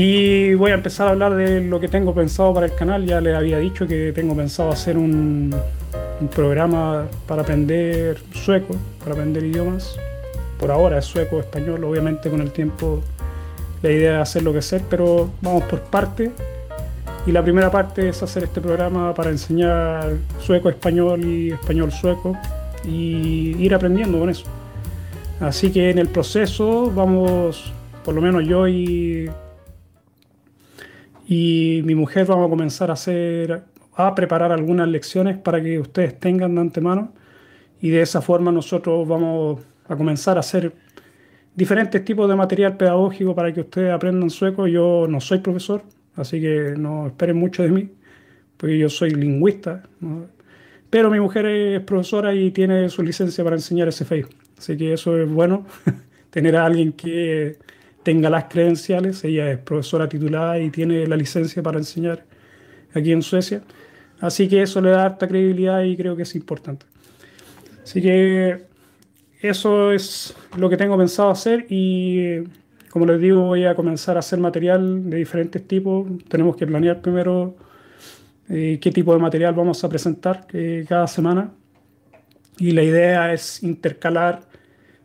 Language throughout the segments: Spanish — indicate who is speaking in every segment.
Speaker 1: Y voy a empezar a hablar de lo que tengo pensado para el canal. Ya les había dicho que tengo pensado hacer un, un programa para aprender sueco, para aprender idiomas. Por ahora es sueco, español, obviamente con el tiempo la idea es hacerlo que ser, pero vamos por parte. Y la primera parte es hacer este programa para enseñar sueco, español y español sueco y ir aprendiendo con eso. Así que en el proceso vamos, por lo menos yo y, y mi mujer vamos a comenzar a hacer, a preparar algunas lecciones para que ustedes tengan de antemano y de esa forma nosotros vamos a comenzar a hacer diferentes tipos de material pedagógico para que ustedes aprendan sueco. Yo no soy profesor, así que no esperen mucho de mí, porque yo soy lingüista. Pero mi mujer es profesora y tiene su licencia para enseñar SFI. Así que eso es bueno, tener a alguien que tenga las credenciales. Ella es profesora titulada y tiene la licencia para enseñar aquí en Suecia. Así que eso le da harta credibilidad y creo que es importante. Así que eso es lo que tengo pensado hacer y como les digo voy a comenzar a hacer material de diferentes tipos. Tenemos que planear primero eh, qué tipo de material vamos a presentar eh, cada semana y la idea es intercalar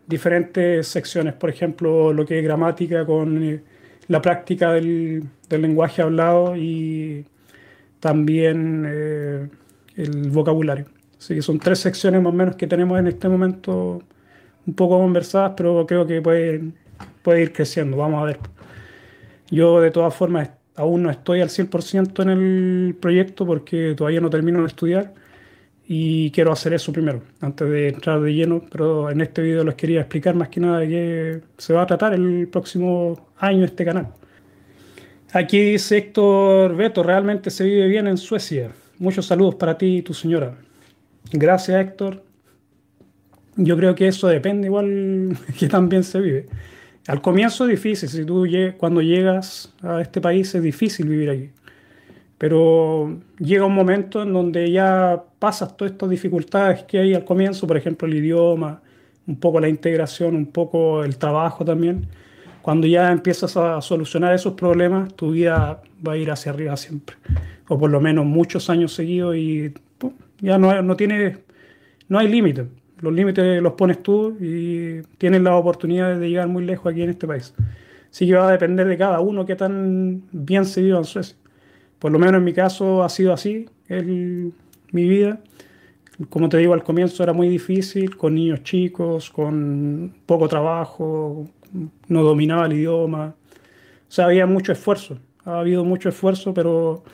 Speaker 1: diferentes secciones, por ejemplo, lo que es gramática con eh, la práctica del, del, lenguaje hablado y también eh, el vocabulario. Así que son tres secciones más o menos que tenemos en este momento un poco conversadas, pero creo que puede, puede ir creciendo. Vamos a ver. Yo de todas formas aún no estoy al 100% en el proyecto porque todavía no termino de estudiar y quiero hacer eso primero, antes de entrar de lleno, pero en este video les quería explicar más que nada de qué se va a tratar el próximo año este canal. Aquí dice Héctor Beto, realmente se vive bien en Suecia. Muchos saludos para ti y tu señora. Gracias Héctor. Yo creo que eso depende igual que también se vive. Al comienzo es difícil, si tú cuando llegas a este país es difícil vivir aquí pero llega un momento en donde ya pasas todas estas dificultades que hay al comienzo, por ejemplo el idioma, un poco la integración, un poco el trabajo también. Cuando ya empiezas a solucionar esos problemas, tu vida va a ir hacia arriba siempre, o por lo menos muchos años seguidos y ya no, no, tiene, no hay límites. Los límites los pones tú y tienes la oportunidad de llegar muy lejos aquí en este país. Así que va a depender de cada uno qué tan bien se viva en Suecia. Por lo menos en mi caso ha sido así mi vida. Como te digo, al comienzo era muy difícil, con niños chicos, con poco trabajo, no dominaba el idioma. O sea, había mucho esfuerzo, ha habido mucho esfuerzo, pero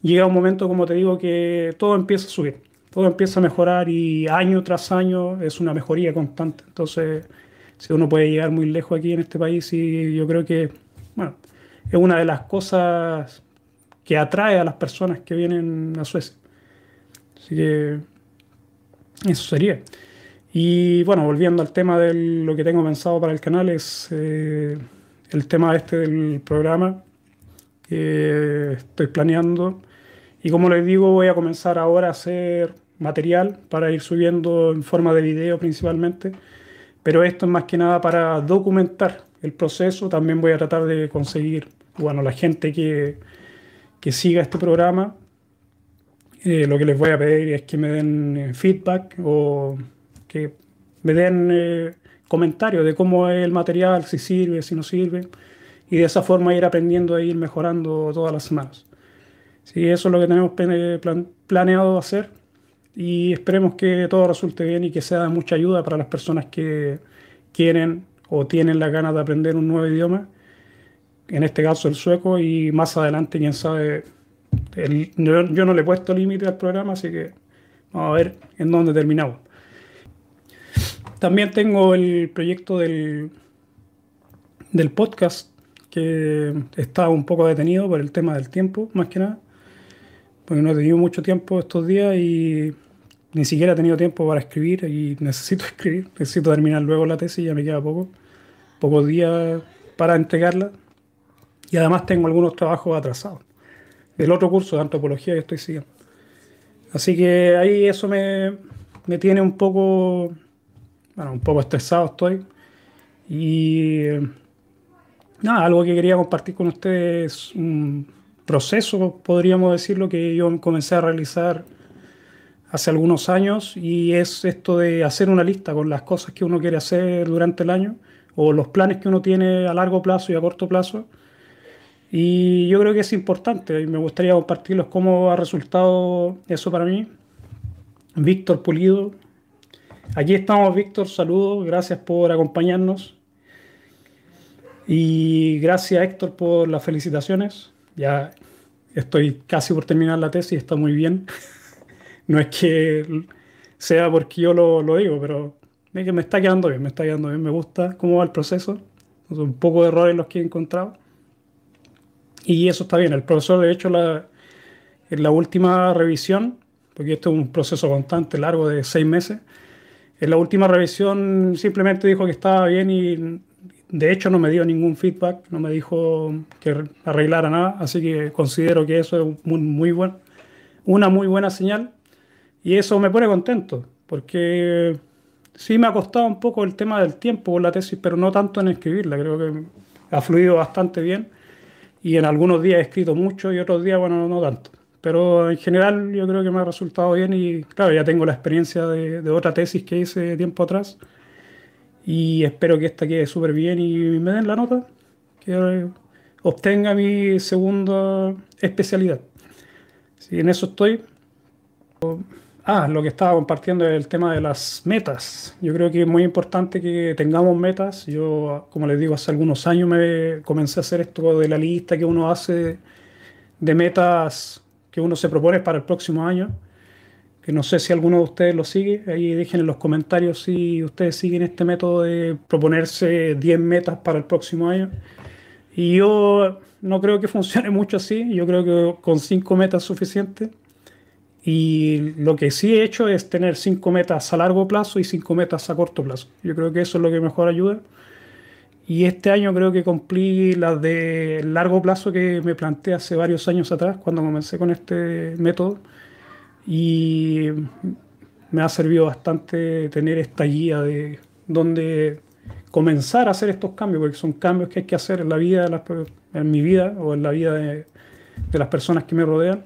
Speaker 1: llega un momento, como te digo, que todo empieza a subir, todo empieza a mejorar y año tras año es una mejoría constante. Entonces, si uno puede llegar muy lejos aquí en este país, y yo creo que, bueno, es una de las cosas que atrae a las personas que vienen a Suecia. Así que eso sería. Y bueno, volviendo al tema de lo que tengo pensado para el canal, es eh, el tema este del programa que estoy planeando. Y como les digo, voy a comenzar ahora a hacer material para ir subiendo en forma de video principalmente. Pero esto es más que nada para documentar el proceso. También voy a tratar de conseguir, bueno, la gente que, que siga este programa. Eh, lo que les voy a pedir es que me den eh, feedback o que me den eh, comentarios de cómo es el material, si sirve, si no sirve, y de esa forma ir aprendiendo e ir mejorando todas las semanas. Sí, eso es lo que tenemos planeado hacer y esperemos que todo resulte bien y que sea de mucha ayuda para las personas que quieren o tienen la ganas de aprender un nuevo idioma en este caso el sueco, y más adelante, quién sabe, yo, no le he puesto límite al programa, así que vamos a ver en dónde terminamos. También tengo el proyecto del, del podcast, que está un poco detenido por el tema del tiempo, más que nada, porque no he tenido mucho tiempo estos días y ni siquiera he tenido tiempo para escribir y necesito escribir, necesito terminar luego la tesis, ya me queda poco, pocos días para entregarla, y además tengo algunos trabajos atrasados del otro curso de antropología que estoy siguiendo. Así que ahí eso me, me tiene un poco, bueno, un poco estresado estoy. Y, nada, algo que quería compartir con ustedes, un proceso, podríamos decirlo, que yo comencé a realizar hace algunos años y es esto de hacer una lista con las cosas que uno quiere hacer durante el año o los planes que uno tiene a largo plazo y a corto plazo. Y yo creo que es importante y me gustaría compartirlos cómo ha resultado eso para mí. Víctor Pulido. Aquí estamos, Víctor. Saludos. Gracias por acompañarnos. Y gracias, Héctor, por las felicitaciones. Ya estoy casi por terminar la tesis, está muy bien. No es que sea porque yo lo, lo digo, pero que me está quedando bien, me está quedando bien, me gusta cómo va el proceso. Un poco de errores los que he encontrado. Y eso está bien. El profesor, de hecho, la, en la última revisión, porque esto es un proceso constante, largo de seis meses, en la última revisión simplemente dijo que estaba bien y de hecho no me dio ningún feedback, no me dijo que arreglara nada, así que considero que eso es muy, muy bueno, una muy buena señal y eso me pone contento, porque sí me ha costado un poco el tema del tiempo con la tesis, pero no tanto en escribirla, creo que ha fluido bastante bien y en algunos días he escrito mucho y otros días, bueno, no tanto. Pero en general yo creo que me ha resultado bien y claro, ya tengo la experiencia de, de otra tesis que hice tiempo atrás y espero que esta quede súper bien y me den la nota, que obtenga mi segunda especialidad. Si en eso estoy. Ah, lo que estaba compartiendo es el tema de las metas. Yo creo que es muy importante que tengamos metas. Yo, como les digo, hace algunos años me comencé a hacer esto de la lista que uno hace de metas que uno se propone para el próximo año. Que no sé si alguno de ustedes lo sigue. Ahí dejen en los comentarios si ustedes siguen este método de proponerse 10 metas para el próximo año. Y yo no creo que funcione mucho así. Yo creo que con 5 metas es suficiente y lo que sí he hecho es tener cinco metas a largo plazo y cinco metas a corto plazo. Yo creo que eso es lo que mejor ayuda. Y este año creo que cumplí las de largo plazo que me planteé hace varios años atrás cuando comencé con este método. Y me ha servido bastante tener esta guía de dónde comenzar a hacer estos cambios, porque son cambios que hay que hacer en la vida, en mi vida o en la vida de, de las personas que me rodean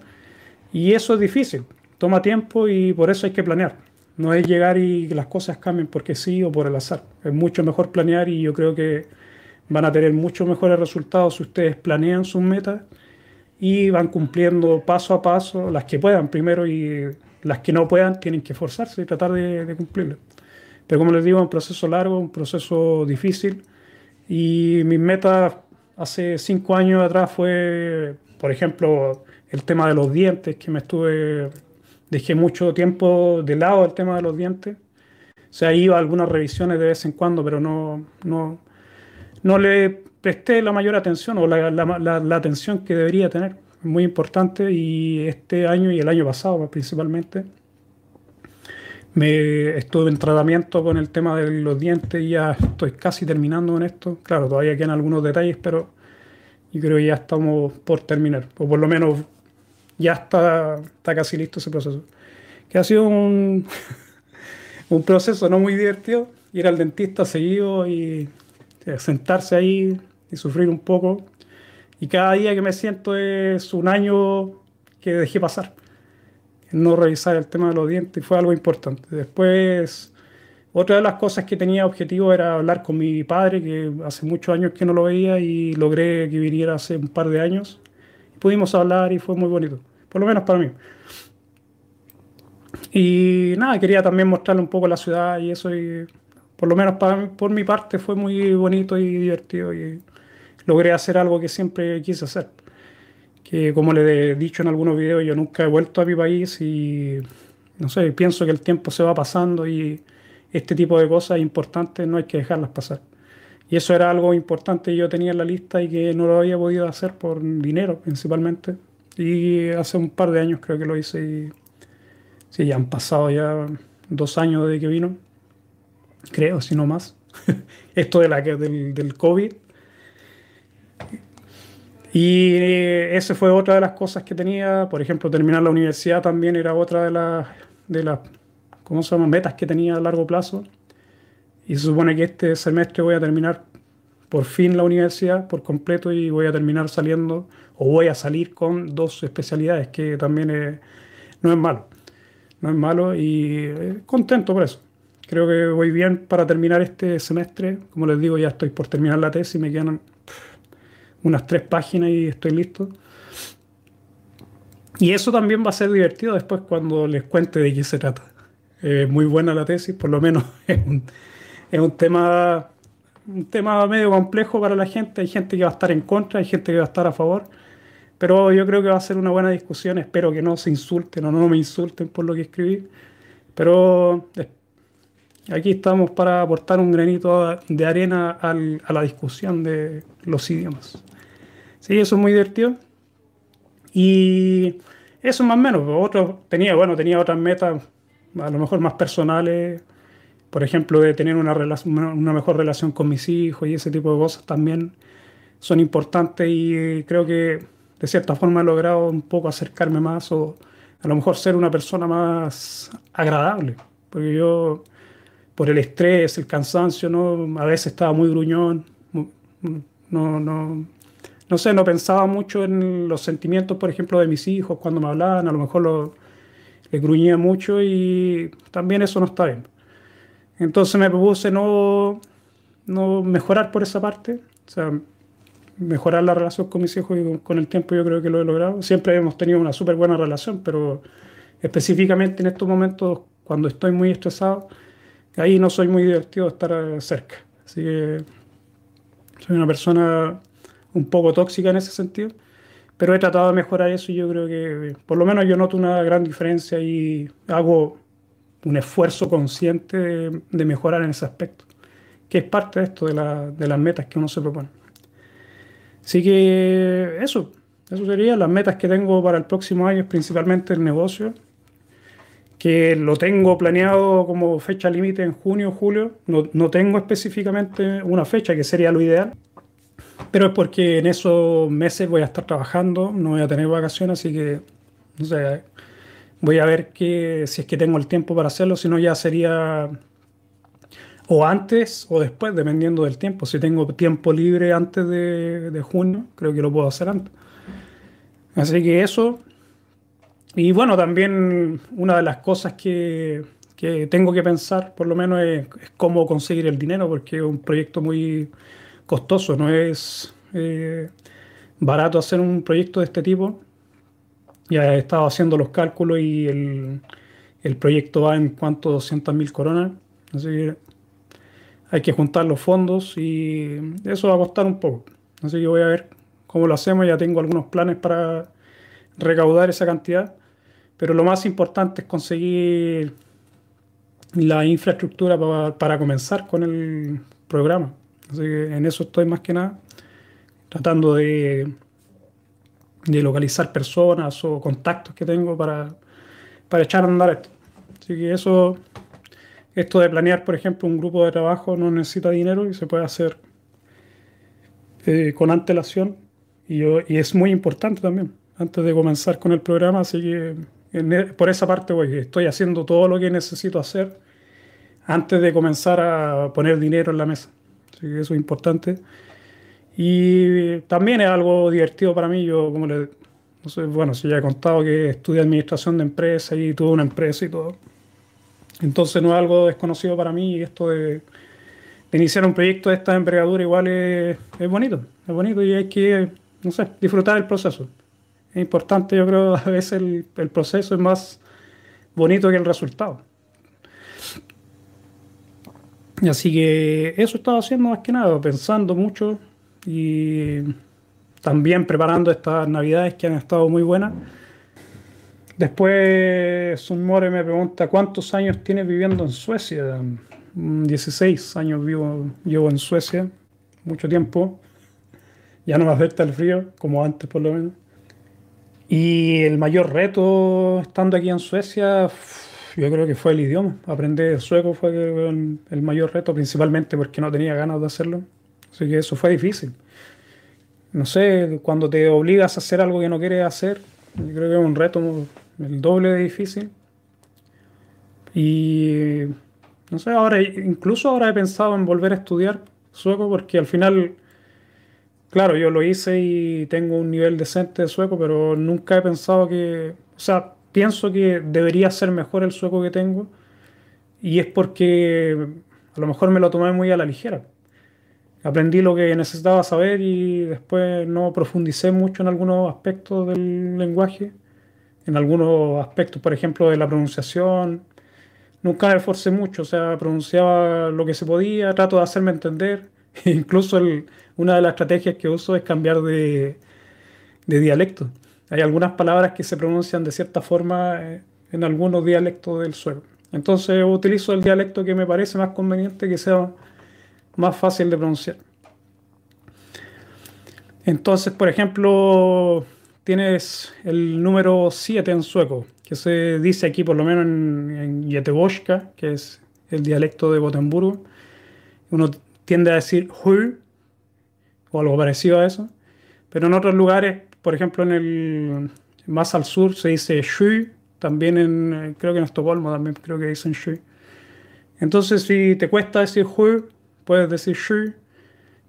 Speaker 1: y eso es difícil, toma tiempo y por eso hay que planear. No es llegar y las cosas cambien porque sí o por el azar. Es mucho mejor planear y yo creo que van a tener mucho mejores resultados si ustedes planean sus metas y van cumpliendo paso a paso las que puedan primero y las que no puedan tienen que esforzarse y tratar de, de cumplirlas. Pero como les digo, es un proceso largo, un proceso difícil y mis metas hace cinco años atrás fue, por ejemplo, el tema de los dientes, que me estuve, dejé mucho tiempo de lado el tema de los dientes. O sea, iba a algunas revisiones de vez en cuando, pero no, no, no le presté la mayor atención o la, la, la, atención que debería tener. Muy importante y este año y el año pasado principalmente me estuve en tratamiento con el tema de los dientes y ya estoy casi terminando con esto. Claro, todavía quedan algunos detalles, pero yo creo que ya estamos por terminar, o por lo menos ya está, está casi listo ese proceso. Que ha sido un, un proceso no muy divertido, ir al dentista seguido y eh, sentarse ahí y sufrir un poco. Y cada día que me siento es un año que dejé pasar. No revisar el tema de los dientes fue algo importante. Después, otra de las cosas que tenía objetivo era hablar con mi padre, que hace muchos años que no lo veía y logré que viniera hace un par de años pudimos hablar y fue muy bonito, por lo menos para mí. Y nada, quería también mostrarle un poco la ciudad y eso, por lo menos para, por mi parte fue muy bonito y divertido y logré hacer algo que siempre quise hacer. Que como le he dicho en algunos videos, yo nunca he vuelto a mi país y no sé, pienso que el tiempo se va pasando y este tipo de cosas importantes no hay que dejarlas pasar. Y eso era algo importante que yo tenía en la lista y que no lo había podido hacer por dinero principalmente. Y hace un par de años creo que lo hice y sí, ya han pasado ya dos años desde que vino, creo, si no más. Esto de la, del, del COVID. Y esa fue otra de las cosas que tenía. Por ejemplo, terminar la universidad también era otra de las, de las ¿cómo se llama? metas que tenía a largo plazo. Y se supone que este semestre voy a terminar por fin la universidad por completo y voy a terminar saliendo o voy a salir con dos especialidades que también no es malo. No es malo y eh, contento por eso. Creo que voy bien para terminar este semestre. Como les digo, ya estoy por terminar la tesis, me quedan unas tres páginas y estoy listo. Y eso también va a ser divertido después cuando les cuente de qué se trata. Muy buena la tesis, por lo menos es un, es un tema un tema medio complejo para la gente. Hay gente que va a estar en contra, hay gente que va a estar a favor. Pero yo creo que va a ser una buena discusión. Espero que no se insulten o no me insulten por lo que escribí. Pero aquí estamos para aportar un granito de arena a la discusión de los idiomas. Sí, eso es muy divertido. Y eso más o menos. Otro, tenía, bueno, tenía otras metas, a lo mejor más personales por ejemplo, de tener una, una mejor relación con mis hijos y ese tipo de cosas también son importantes y creo que de cierta forma he logrado un poco acercarme más o a lo mejor ser una persona más agradable, porque yo por el estrés, el cansancio, ¿no? a veces estaba muy gruñón, no, no, no sé, no pensaba mucho en los sentimientos, por ejemplo, de mis hijos cuando me hablaban, a lo mejor lo, les gruñía mucho y también eso no está bien. Entonces me propuse no, no mejorar por esa parte, o sea, mejorar la relación con mis hijos y con el tiempo yo creo que lo he logrado. Siempre hemos tenido una súper buena relación, pero específicamente en estos momentos, cuando estoy muy estresado, ahí no soy muy divertido estar cerca. Así que soy una persona un poco tóxica en ese sentido, pero he tratado de mejorar eso y yo creo que por lo menos yo noto una gran diferencia y hago un esfuerzo consciente de, mejorar en ese aspecto, que es parte de esto, de, las metas que uno se propone. Así que eso, eso sería las metas que tengo para el próximo año, principalmente el negocio, que lo tengo planeado como fecha límite en junio o julio. No, no, tengo específicamente una fecha, que sería lo ideal, pero es porque en esos meses voy a estar trabajando, no voy a tener vacaciones, así que no sé, Voy a ver que, si es que tengo el tiempo para hacerlo, si no ya sería o antes o después, dependiendo del tiempo. Si tengo tiempo libre antes de, junio, creo que lo puedo hacer antes. Así que eso. Y bueno, también una de las cosas que, tengo que pensar, por lo menos, es, cómo conseguir el dinero, porque es un proyecto muy costoso, no es eh, barato hacer un proyecto de este tipo. Ya he estado haciendo los cálculos y el, el proyecto va en cuanto a 200 coronas. Así que hay que juntar los fondos y eso va a costar un poco. Así que voy a ver cómo lo hacemos. Ya tengo algunos planes para recaudar esa cantidad. Pero lo más importante es conseguir la infraestructura para, para comenzar con el programa. Así que en eso estoy más que nada, tratando de de localizar personas o contactos que tengo para, para echar a andar esto. Así que eso, esto de planear, por ejemplo, un grupo de trabajo no necesita dinero y se puede hacer eh, con antelación y, yo, y es muy importante también antes de comenzar con el programa, así que e, por esa parte voy, estoy haciendo todo lo que necesito hacer antes de comenzar a poner dinero en la mesa. Así que eso es importante. Y también es algo divertido para mí. Yo, como le. No sé, bueno, si ya he contado que estudié administración de empresas y tuve una empresa y todo. Entonces no es algo desconocido para mí. Y esto de, iniciar un proyecto de esta envergadura igual es, es, bonito. Es bonito y hay que, no sé, disfrutar del proceso. Es importante, yo creo, a veces el, el proceso es más bonito que el resultado. Así que eso estaba haciendo más que nada, pensando mucho y también preparando estas navidades que han estado muy buenas. Después Sunmore me pregunta cuántos años tienes viviendo en Suecia. 16 años vivo, llevo en Suecia, mucho tiempo. Ya no me afecta el frío, como antes por lo menos. Y el mayor reto estando aquí en Suecia, yo creo que fue el idioma. Aprender sueco fue el mayor reto, principalmente porque no tenía ganas de hacerlo. Así que eso fue difícil. No sé, cuando te obligas a hacer algo que no quieres hacer, yo creo que es un reto el doble de difícil. Y no sé, ahora incluso ahora he pensado en volver a estudiar sueco porque al final claro, yo lo hice y tengo un nivel decente de sueco, pero nunca he pensado que, o sea, pienso que debería ser mejor el sueco que tengo y es porque a lo mejor me lo tomé muy a la ligera. Aprendí lo que necesitaba saber y después no profundicé mucho en algunos aspectos del lenguaje, en algunos aspectos, por ejemplo, de la pronunciación. Nunca me esforcé mucho, o sea, pronunciaba lo que se podía, trato de hacerme entender. Incluso una de las estrategias que uso es cambiar de, de dialecto. Hay algunas palabras que se pronuncian de cierta forma eh, en algunos dialectos del suelo. Entonces utilizo el dialecto que me parece más conveniente, que sea más fácil de pronunciar. Entonces, por ejemplo, tienes el número 7 en sueco, que se dice aquí por lo menos en, en que es el dialecto de Gotemburgo. Uno tiende a decir hu o algo parecido a eso, pero en otros lugares por ejemplo, en el más al sur se dice shui, también en, creo que en Estocolmo también creo que dicen shui. Entonces, si te cuesta decir hui, puedes decir shui,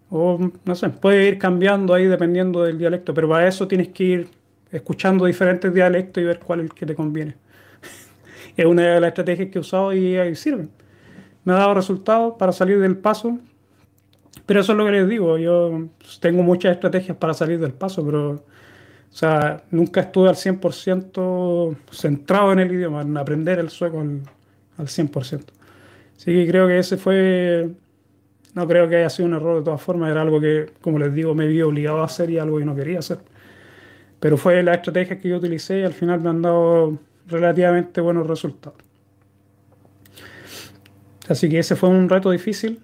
Speaker 1: o no sé, puede ir cambiando ahí dependiendo del dialecto, pero para eso tienes que ir escuchando diferentes dialectos y ver cuál es el que te conviene. es una de las estrategias que he usado y ahí sirve. Me ha dado resultados para salir del paso, pero eso es lo que les digo. Yo tengo muchas estrategias para salir del paso, pero o sea, nunca estuve al 100% centrado en el idioma, en aprender el sueco al, al 100%. Así que creo que ese fue, no creo que haya sido un error de todas formas, era algo que, como les digo, me vi obligado a hacer y algo que no quería hacer. Pero fue la estrategia que yo utilicé y al final me han dado relativamente buenos resultados. Así que ese fue un reto difícil.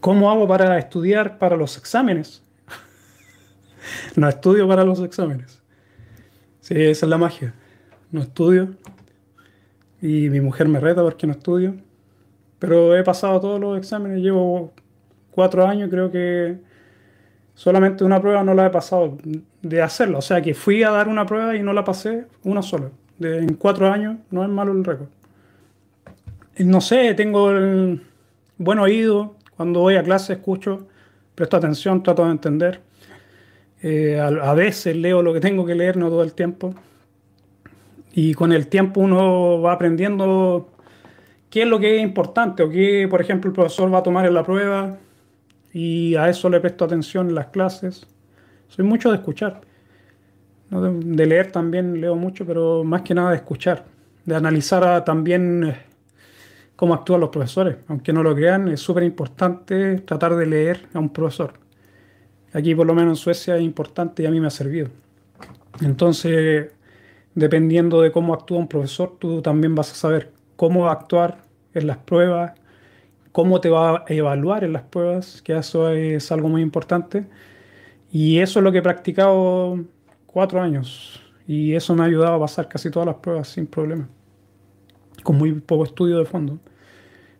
Speaker 1: ¿Cómo hago para estudiar para los exámenes? no estudio para los exámenes. Sí, esa es la magia. No estudio. Y mi mujer me reta porque no estudio. Pero he pasado todos los exámenes. Llevo cuatro años, creo que solamente una prueba no la he pasado de hacerlo. O sea que fui a dar una prueba y no la pasé una sola. De, en cuatro años no es malo el récord. No sé, tengo el buen oído. Cuando voy a clase escucho, presto atención, trato de entender. Eh, a, veces leo lo que tengo que leer, no todo el tiempo. Y con el tiempo uno va aprendiendo qué es lo que es importante o qué, por ejemplo, el profesor va a tomar en la prueba y a eso le presto atención en las clases. Soy mucho de escuchar. De, leer también leo mucho, pero más que nada de escuchar. De analizar también eh, cómo actúan los profesores. Aunque no lo crean, es súper importante tratar de leer a un profesor. Aquí por lo menos en Suecia es importante y a mí me ha servido. Entonces, dependiendo de cómo actúa un profesor, tú también vas a saber cómo actuar en las pruebas, cómo te va a evaluar en las pruebas, que eso es algo muy importante. Y eso es lo que he practicado cuatro años. Y eso me ha ayudado a pasar casi todas las pruebas sin problema, con muy poco estudio de fondo.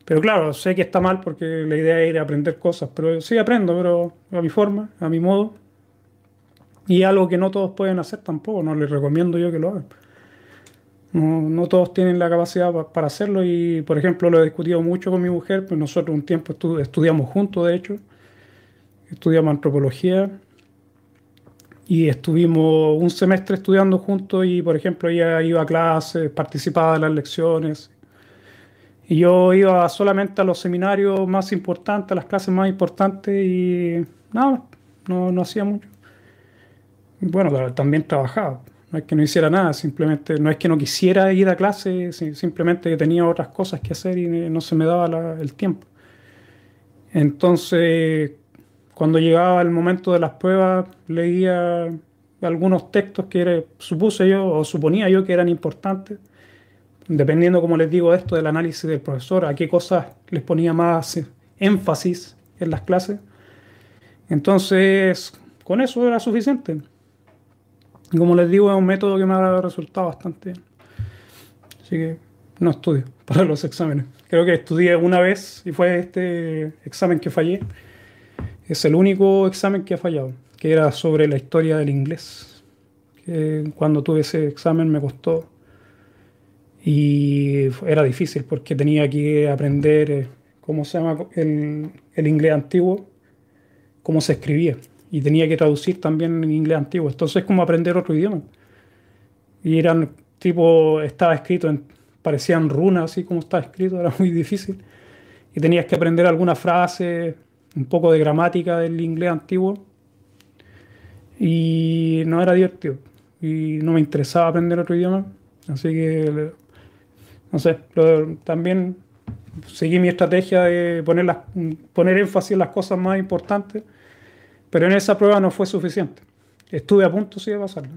Speaker 1: Pero claro, sé que está mal porque la idea es aprender cosas, pero sí aprendo, pero a mi forma, a mi modo. Y algo que no todos pueden hacer tampoco, no les recomiendo yo que lo hagan. No, todos tienen la capacidad para hacerlo y, por ejemplo, lo he discutido mucho con mi mujer, pues nosotros un tiempo estudiamos juntos, de hecho, estudiamos antropología y estuvimos un semestre estudiando juntos y, por ejemplo, ella iba a clases, participaba de las lecciones y yo iba solamente a los seminarios más importantes, a las clases más importantes y nada, no, no hacía mucho. Bueno, también trabajaba. No es que no hiciera nada, simplemente no es que no quisiera ir a clase, simplemente tenía otras cosas que hacer y no se me daba el tiempo. Entonces, cuando llegaba el momento de las pruebas, leía algunos textos que supuse yo o suponía yo que eran importantes dependiendo, como les digo, esto del análisis del profesor, a qué cosas les ponía más énfasis en las clases. Entonces, con eso era suficiente. Y como les digo, es un método que me ha resultado bastante bien. Así que no estudio para los exámenes. Creo que estudié una vez y fue este examen que fallé. Es el único examen que he fallado, que era sobre la historia del inglés. Que cuando tuve ese examen me costó y era difícil porque tenía que aprender, eh, ¿cómo se llama? El, el inglés antiguo, cómo se escribía. Y tenía que traducir también en inglés antiguo. Entonces es como aprender otro idioma. Y eran tipo, estaba escrito en, parecían runas, así como estaba escrito, era muy difícil. Y tenías que aprender alguna frase, un poco de gramática del inglés antiguo. Y no era divertido. Y no me interesaba aprender otro idioma. Así que, no sé, también seguí mi estrategia de poner, las, poner énfasis en las cosas más importantes, pero en esa prueba no fue suficiente. Estuve a punto sí de pasarla.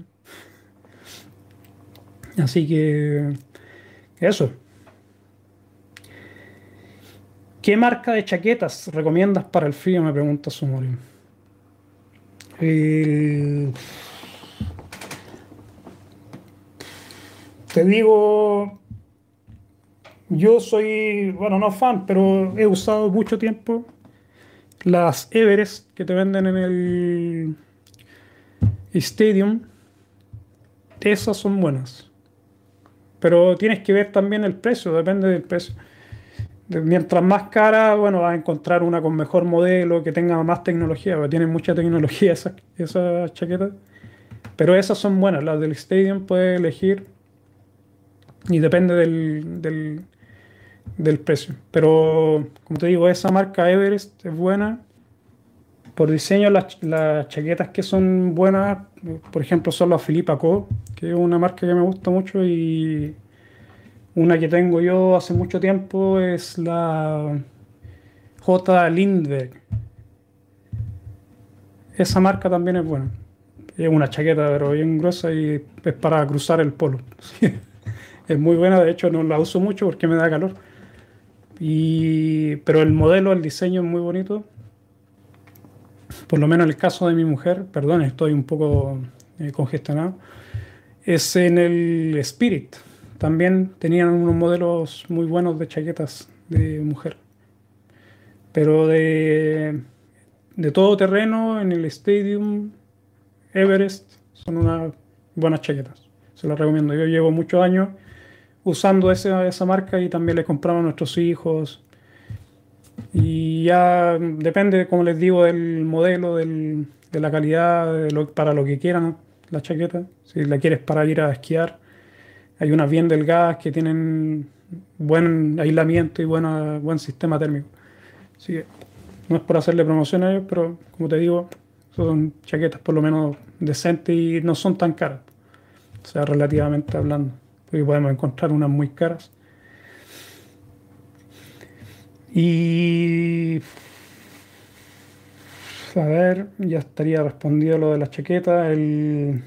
Speaker 1: Así que eso. ¿Qué marca de chaquetas recomiendas para el frío? Me pregunta Sumori. te digo, yo soy, bueno, no fan, pero he usado mucho tiempo las Everest que te venden en el Stadium. Esas son buenas. Pero tienes que ver también el precio, depende del precio. Mientras más cara, bueno, vas a encontrar una con mejor modelo, que tenga más tecnología, porque tienen mucha tecnología esas, esas chaquetas. Pero esas son buenas, las del Stadium puedes elegir y depende del, del precio. Pero, como te digo, esa marca Everest es buena. Por diseño, las, chaquetas que son buenas, por ejemplo, son las Philippa Co., que es una marca que me gusta mucho. Y una que tengo yo hace mucho tiempo es la J. Lindbergh. Esa marca también es buena. Es una chaqueta, pero bien gruesa y es para cruzar el polo. es muy buena, de hecho no la uso mucho porque me da calor pero el modelo, el diseño es muy bonito. Por lo menos en el caso de mi mujer, perdón, estoy un poco eh, congestionado, es en el Spirit. También tenían unos modelos muy buenos de chaquetas de mujer. Pero de, de todo terreno, en el Stadium, Everest, son unas buenas chaquetas. Se las recomiendo. Yo llevo muchos años usando esa, esa marca y también le compramos a nuestros hijos. Y ya depende, como les digo, del modelo, del, de la calidad, para lo que quieran la chaqueta. Si la quieres para ir a esquiar, hay unas bien delgadas que tienen buen aislamiento y buena, buen sistema térmico. Así que no es por hacerle promoción a ellos, pero como te digo, son chaquetas por lo menos decentes y no son tan caras. O sea, relativamente hablando porque podemos encontrar unas muy caras. Y a ver, ya estaría respondido lo de la chaqueta. El...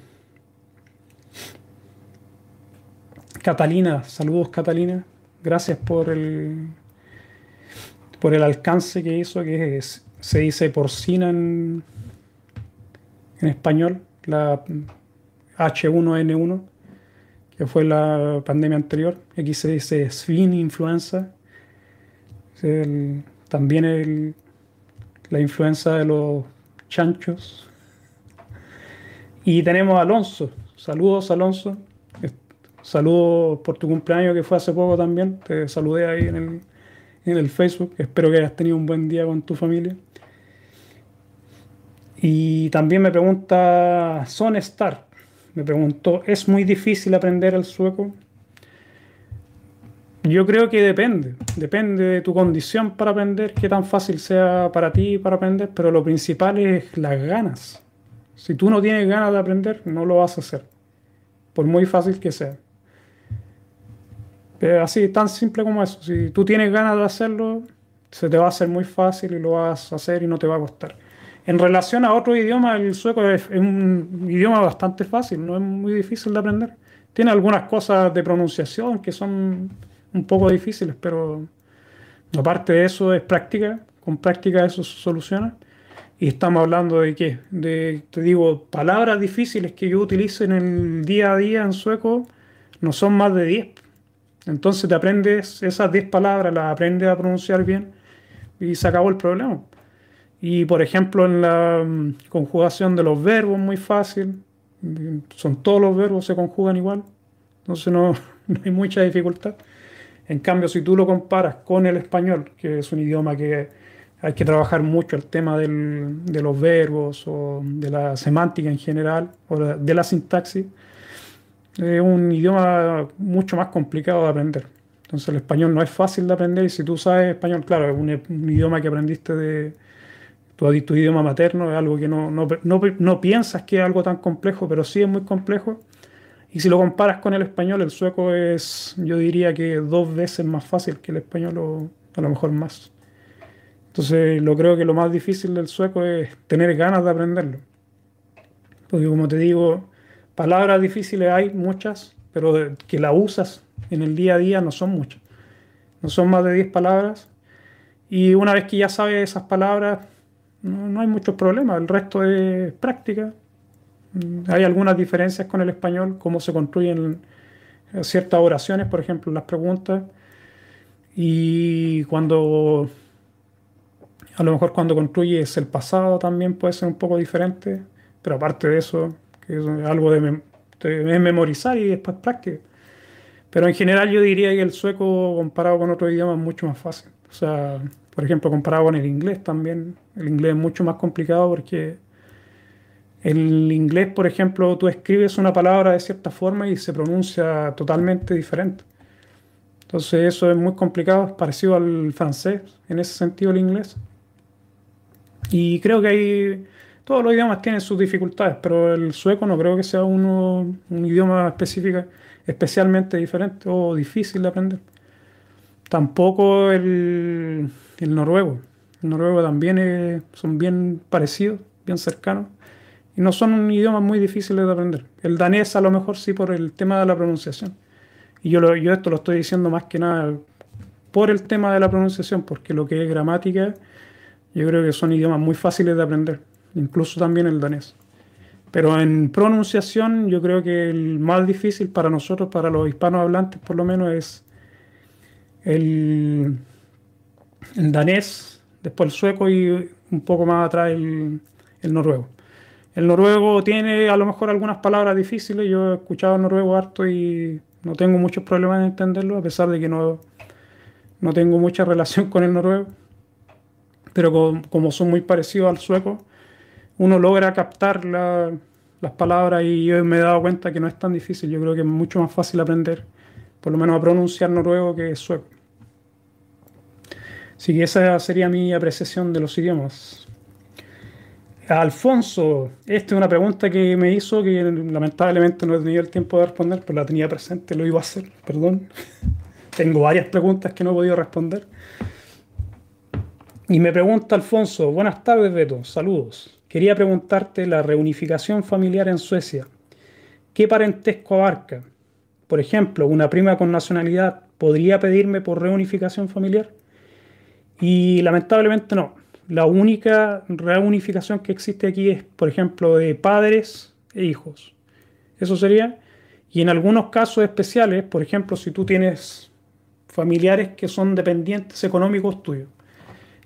Speaker 1: Catalina, saludos Catalina. Gracias por el por el alcance que hizo, que se dice porcina en, en español, la H1N1 que fue la pandemia anterior. Aquí se dice swine influenza. también la influenza de los chanchos. Y tenemos a Alonso. Saludos, Alonso. Saludos por tu cumpleaños que fue hace poco también. Te saludé ahí en el, en el Facebook. Espero que hayas tenido un buen día con tu familia. Y también me pregunta Son Star me preguntó, ¿es muy difícil aprender el sueco? Yo creo que depende, depende de tu condición para aprender, qué tan fácil sea para ti para aprender, pero lo principal es las ganas. Si tú no tienes ganas de aprender, no lo vas a hacer, por muy fácil que sea. Pero así, tan simple como eso. Si tú tienes ganas de hacerlo, se te va a hacer muy fácil y lo vas a hacer y no te va a costar. En relación a otro idioma, el sueco es, un idioma bastante fácil, no es muy difícil de aprender. Tiene algunas cosas de pronunciación que son un poco difíciles, pero aparte de eso es práctica, con práctica eso se soluciona. Y estamos hablando de qué? Te digo, palabras difíciles que yo utilizo en el día a día en sueco no son más de 10. Entonces te aprendes esas 10 palabras, las aprendes a pronunciar bien y se acabó el problema. Y por ejemplo, en la mm, conjugación de los verbos, muy fácil. Son todos los verbos, se conjugan igual. Entonces no, no hay mucha dificultad. En cambio, si tú lo comparas con el español, que es un idioma que hay que trabajar mucho el tema de los verbos o de la semántica en general o de la sintaxis. Es un idioma mucho más complicado de aprender. Entonces el español no es fácil de aprender y si tú sabes español, claro, es un, idioma que aprendiste de tu, tu, idioma materno, es algo que no, no, no, no piensas que es algo tan complejo, pero sí es muy complejo. Y si lo comparas con el español, el sueco es, yo diría que dos veces más fácil que el español o a lo mejor más. Entonces, lo creo que lo más difícil del sueco es tener ganas de aprenderlo. Porque como te digo, palabras difíciles hay muchas, pero que la usas en el día a día no son muchas. No son más de 10 palabras. Y una vez que ya sabes esas palabras, no, hay muchos problemas. El resto es práctica. Hay algunas diferencias con el español, cómo se construyen ciertas oraciones, por ejemplo, las preguntas. Y cuando a lo mejor cuando construyes el pasado también puede ser un poco diferente, pero aparte de eso, que es algo de, memorizar y después práctica. Pero en general yo diría que el sueco comparado con otros idiomas es mucho más fácil. O sea, por ejemplo, comparado con el inglés también, el inglés es mucho más complicado porque el inglés, por ejemplo, tú escribes una palabra de cierta forma y se pronuncia totalmente diferente. Entonces eso es muy complicado, es parecido al francés, en ese sentido el inglés. Y creo que hay, todos los idiomas tienen sus dificultades, pero el sueco no creo que sea uno, un idioma específico, especialmente diferente o difícil de aprender. Tampoco el, el noruego. Noruego también son bien parecidos, bien cercanos. Y no son idiomas muy difíciles de aprender. El danés a lo mejor sí por el tema de la pronunciación. Y yo, yo esto lo estoy diciendo más que nada por el tema de la pronunciación, porque lo que es gramática yo creo que son idiomas muy fáciles de aprender, incluso también el danés. Pero en pronunciación yo creo que el más difícil para nosotros, para los hispanohablantes por lo menos, es el, danés, después el sueco y un poco más atrás el, el, noruego. El noruego tiene a lo mejor algunas palabras difíciles, yo he escuchado noruego harto y no tengo muchos problemas en entenderlo, a pesar de que no, no tengo mucha relación con el noruego pero como, son muy parecidos al sueco, uno logra captar las palabras y yo me he dado cuenta que no es tan difícil. Yo creo que es mucho más fácil aprender, por lo menos a pronunciar noruego que sueco. Así que esa sería mi apreciación de los idiomas. Alfonso, esta es una pregunta que me hizo que lamentablemente no he tenido el tiempo de responder, pero la tenía presente, lo iba a hacer, perdón. Tengo varias preguntas que no he podido responder. Y me pregunta Alfonso, buenas tardes Beto, saludos. Quería preguntarte la reunificación familiar en Suecia. ¿Qué parentesco abarca? Por ejemplo, una prima con nacionalidad podría pedirme por reunificación familiar. Y lamentablemente no. La única reunificación que existe aquí es, por ejemplo, de padres e hijos. Eso sería. Y en algunos casos especiales, por ejemplo, si tú tienes familiares que son dependientes económicos tuyos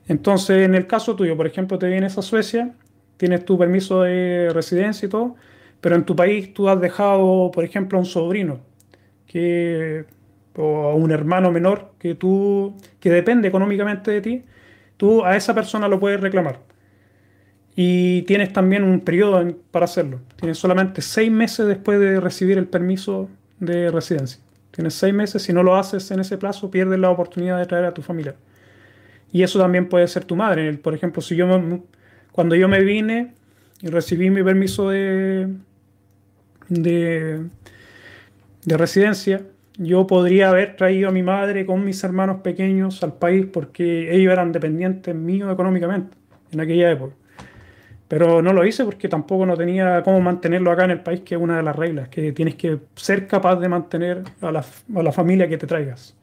Speaker 1: entonces, en el caso tuyo, por ejemplo, te vienes a Suecia, tienes tu permiso de residencia y todo, pero en tu país tú has dejado, por ejemplo, a un sobrino que, o a un hermano menor que tú, que depende económicamente de ti, tú a esa persona lo puedes reclamar. Y tienes también un periodo para hacerlo. Tienes solamente seis meses después de recibir el permiso de residencia. Tienes seis meses, si no lo haces en ese plazo, pierdes la oportunidad de traer a tu familia. Y eso también puede ser tu madre. Por ejemplo, si yo cuando yo me vine y recibí mi permiso de, de residencia, yo podría haber traído a mi madre con mis hermanos pequeños al país porque ellos eran dependientes míos económicamente en aquella época. Pero no lo hice porque tampoco no tenía cómo mantenerlo acá en el país, que es una de las reglas, que tienes que ser capaz de mantener a la, a la familia que te traigas.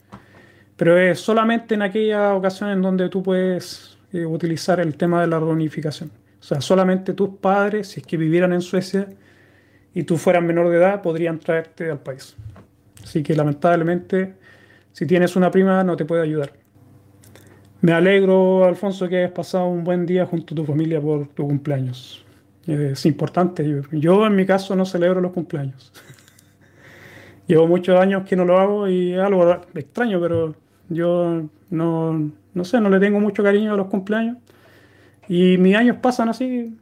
Speaker 1: Pero es solamente en aquella ocasión en donde tú puedes eh, utilizar el tema de la reunificación. O sea, solamente tus padres, si es que vivieran en Suecia y tú fueras menor de edad, podrían traerte al país. Así que lamentablemente, si tienes una prima, no te puede ayudar. Me alegro, Alfonso, que hayas pasado un buen día junto a tu familia por tu cumpleaños. Es importante. Yo, en mi caso, no celebro los cumpleaños. Llevo muchos años que no lo hago y es algo extraño, pero Yo no, no sé, no le tengo mucho cariño a los cumpleaños. Y mis años pasan así,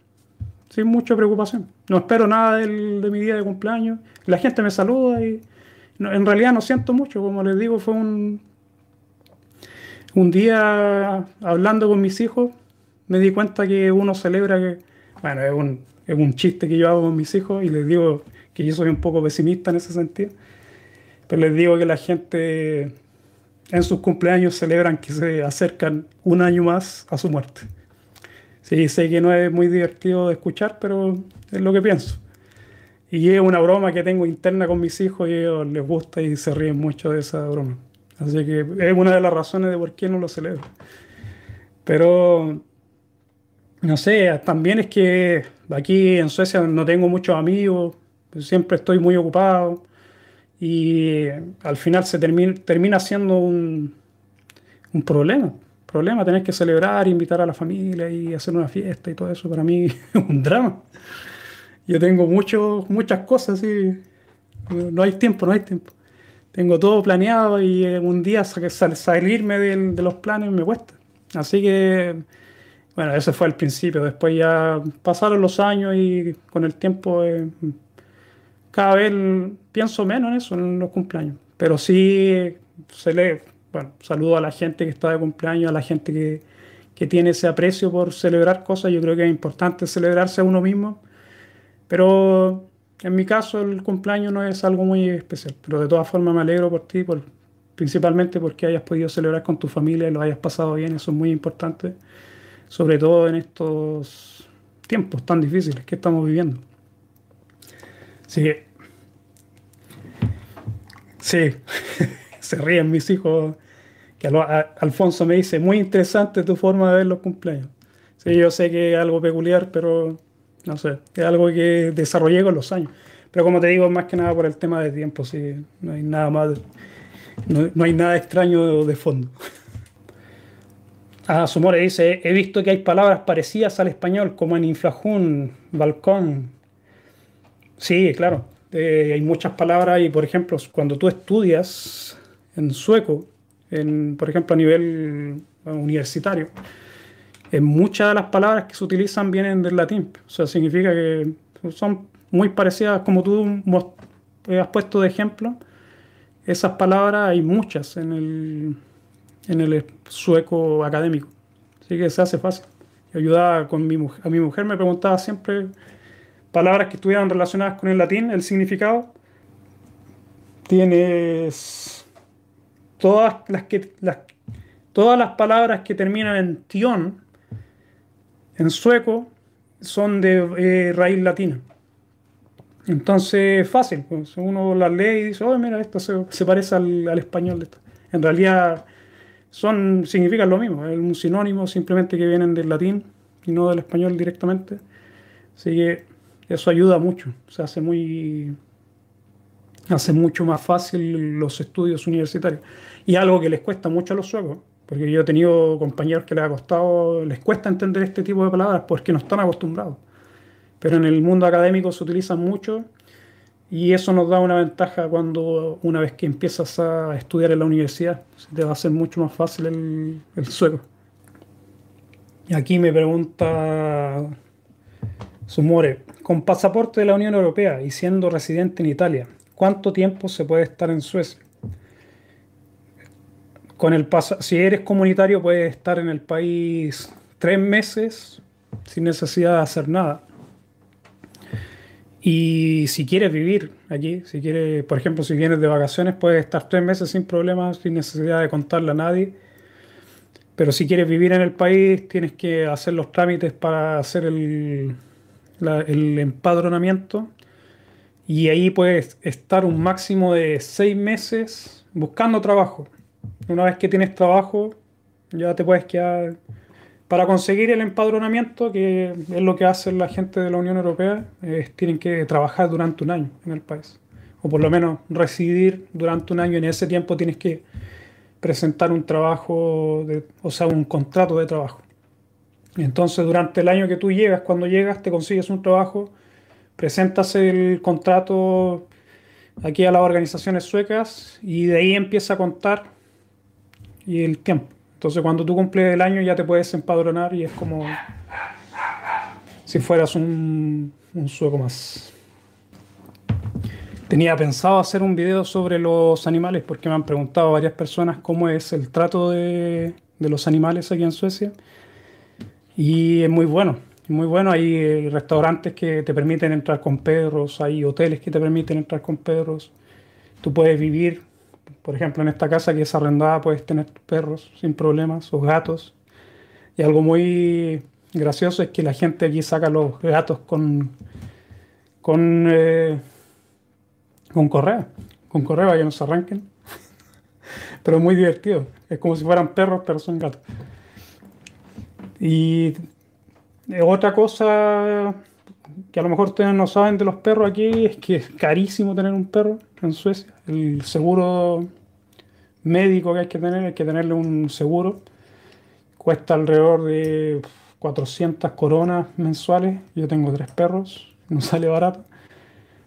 Speaker 1: sin mucha preocupación. No espero nada del, de mi día de cumpleaños. La gente me saluda y en realidad no siento mucho. Como les digo, fue un, un día hablando con mis hijos, me di cuenta que uno celebra que, bueno, es un, es un chiste que yo hago con mis hijos y les digo que yo soy un poco pesimista en ese sentido. Pero les digo que la gente en sus cumpleaños celebran que se acercan un año más a su muerte. Sí, sé que no es muy divertido de escuchar, pero es lo que pienso. Y es una broma que tengo interna con mis hijos y ellos les gusta y se ríen mucho de esa broma. Así que es una de las razones de por qué no lo celebro. Pero, no sé, también es que aquí en Suecia no tengo muchos amigos, siempre estoy muy ocupado y al final se termina, termina siendo un, un problema. Problema tener que celebrar, invitar a la familia y hacer una fiesta y todo eso, para mí es un drama. Yo tengo mucho, muchas cosas y no hay tiempo, no hay tiempo. Tengo todo planeado y un día salirme de, los planes me cuesta. Así que, bueno, ese fue el principio. Después ya pasaron los años y con el tiempo eh, cada vez pienso menos en eso, en los cumpleaños. Pero sí se le, bueno, saludo a la gente que está de cumpleaños, a la gente que, que tiene ese aprecio por celebrar cosas. Yo creo que es importante celebrarse a uno mismo. Pero en mi caso el cumpleaños no es algo muy especial. Pero de todas formas me alegro por ti, por, principalmente porque hayas podido celebrar con tu familia y lo hayas pasado bien. Eso es muy importante. Sobre todo en estos tiempos tan difíciles que estamos viviendo. Sí. Sí. Se ríen mis hijos. Que Alfonso me dice, muy interesante tu forma de ver los cumpleaños. Sí, yo sé que es algo peculiar, pero no sé, es algo que desarrollé con los años. Pero como te digo, más que nada por el tema de tiempo, sí, no hay nada más, no, hay nada extraño de, fondo. Ah, Sumore dice, he visto que hay palabras parecidas al español, como en inflajún, balcón, Sí, claro. Eh, hay muchas palabras y, por ejemplo, cuando tú estudias en sueco, en, por ejemplo, a nivel universitario, muchas de las palabras que se utilizan vienen del latín. O sea, significa que son muy parecidas, como tú has puesto de ejemplo. Esas palabras hay muchas en el, en el sueco académico. Así que se hace fácil. ayudaba con mi. A mi mujer me preguntaba siempre palabras que estuvieran relacionadas con el latín, el significado. Tienes todas las, que, las, todas las palabras que terminan en tion, en sueco, son de eh, raíz latina. Entonces, fácil, pues uno las lee y dice, oh, mira, esto se, parece al, español de esto. En realidad, son, significan lo mismo, es un sinónimo simplemente que vienen del latín y no del español directamente. Así que eso ayuda mucho, se hace muy hace mucho más fácil los estudios universitarios. Y algo que les cuesta mucho a los suecos, porque yo he tenido compañeros que les ha costado, les cuesta entender este tipo de palabras porque no están acostumbrados. Pero en el mundo académico se utilizan mucho y eso nos da una ventaja cuando una vez que empiezas a estudiar en la universidad, se te va a hacer mucho más fácil el, el sueco. Y aquí me pregunta Sumore, con pasaporte de la Unión Europea y siendo residente en Italia, ¿cuánto tiempo se puede estar en Suecia? Con el si eres comunitario puedes estar en el país tres meses sin necesidad de hacer nada. Y si quieres vivir allí, si quieres, por ejemplo, si vienes de vacaciones, puedes estar tres meses sin problemas, sin necesidad de contarle a nadie. Pero si quieres vivir en el país, tienes que hacer los trámites para hacer el, el empadronamiento y ahí puedes estar un máximo de seis meses buscando trabajo. Una vez que tienes trabajo, ya te puedes quedar. Para conseguir el empadronamiento, que es lo que hace la gente de la Unión Europea, tienen que trabajar durante un año en el país. O por lo menos residir durante un año. En ese tiempo tienes que presentar un trabajo, o sea, un contrato de trabajo. Entonces, durante el año que tú llegas, cuando llegas, te consigues un trabajo, presentas el contrato aquí a las organizaciones suecas y de ahí empieza a contar y el tiempo. Entonces cuando tú cumples el año ya te puedes empadronar y es como si fueras un, un sueco más. Tenía pensado hacer un video sobre los animales porque me han preguntado varias personas cómo es el trato de, de los animales aquí en Suecia. Y es muy bueno, muy bueno. Hay eh, restaurantes que te permiten entrar con perros, hay hoteles que te permiten entrar con perros. Tú puedes vivir, por ejemplo, en esta casa que es arrendada, puedes tener perros sin problemas o gatos. Y algo muy gracioso es que la gente aquí saca los gatos con, con eh, con correa, con correa para que no se arranquen. pero muy divertido. Es como si fueran perros, pero son gatos. Y otra cosa que a lo mejor ustedes no saben de los perros aquí es que es carísimo tener un perro en Suecia. El seguro médico que hay que tener, hay que tenerle un seguro. Cuesta alrededor de 400 coronas mensuales. Yo tengo tres perros, no sale barato.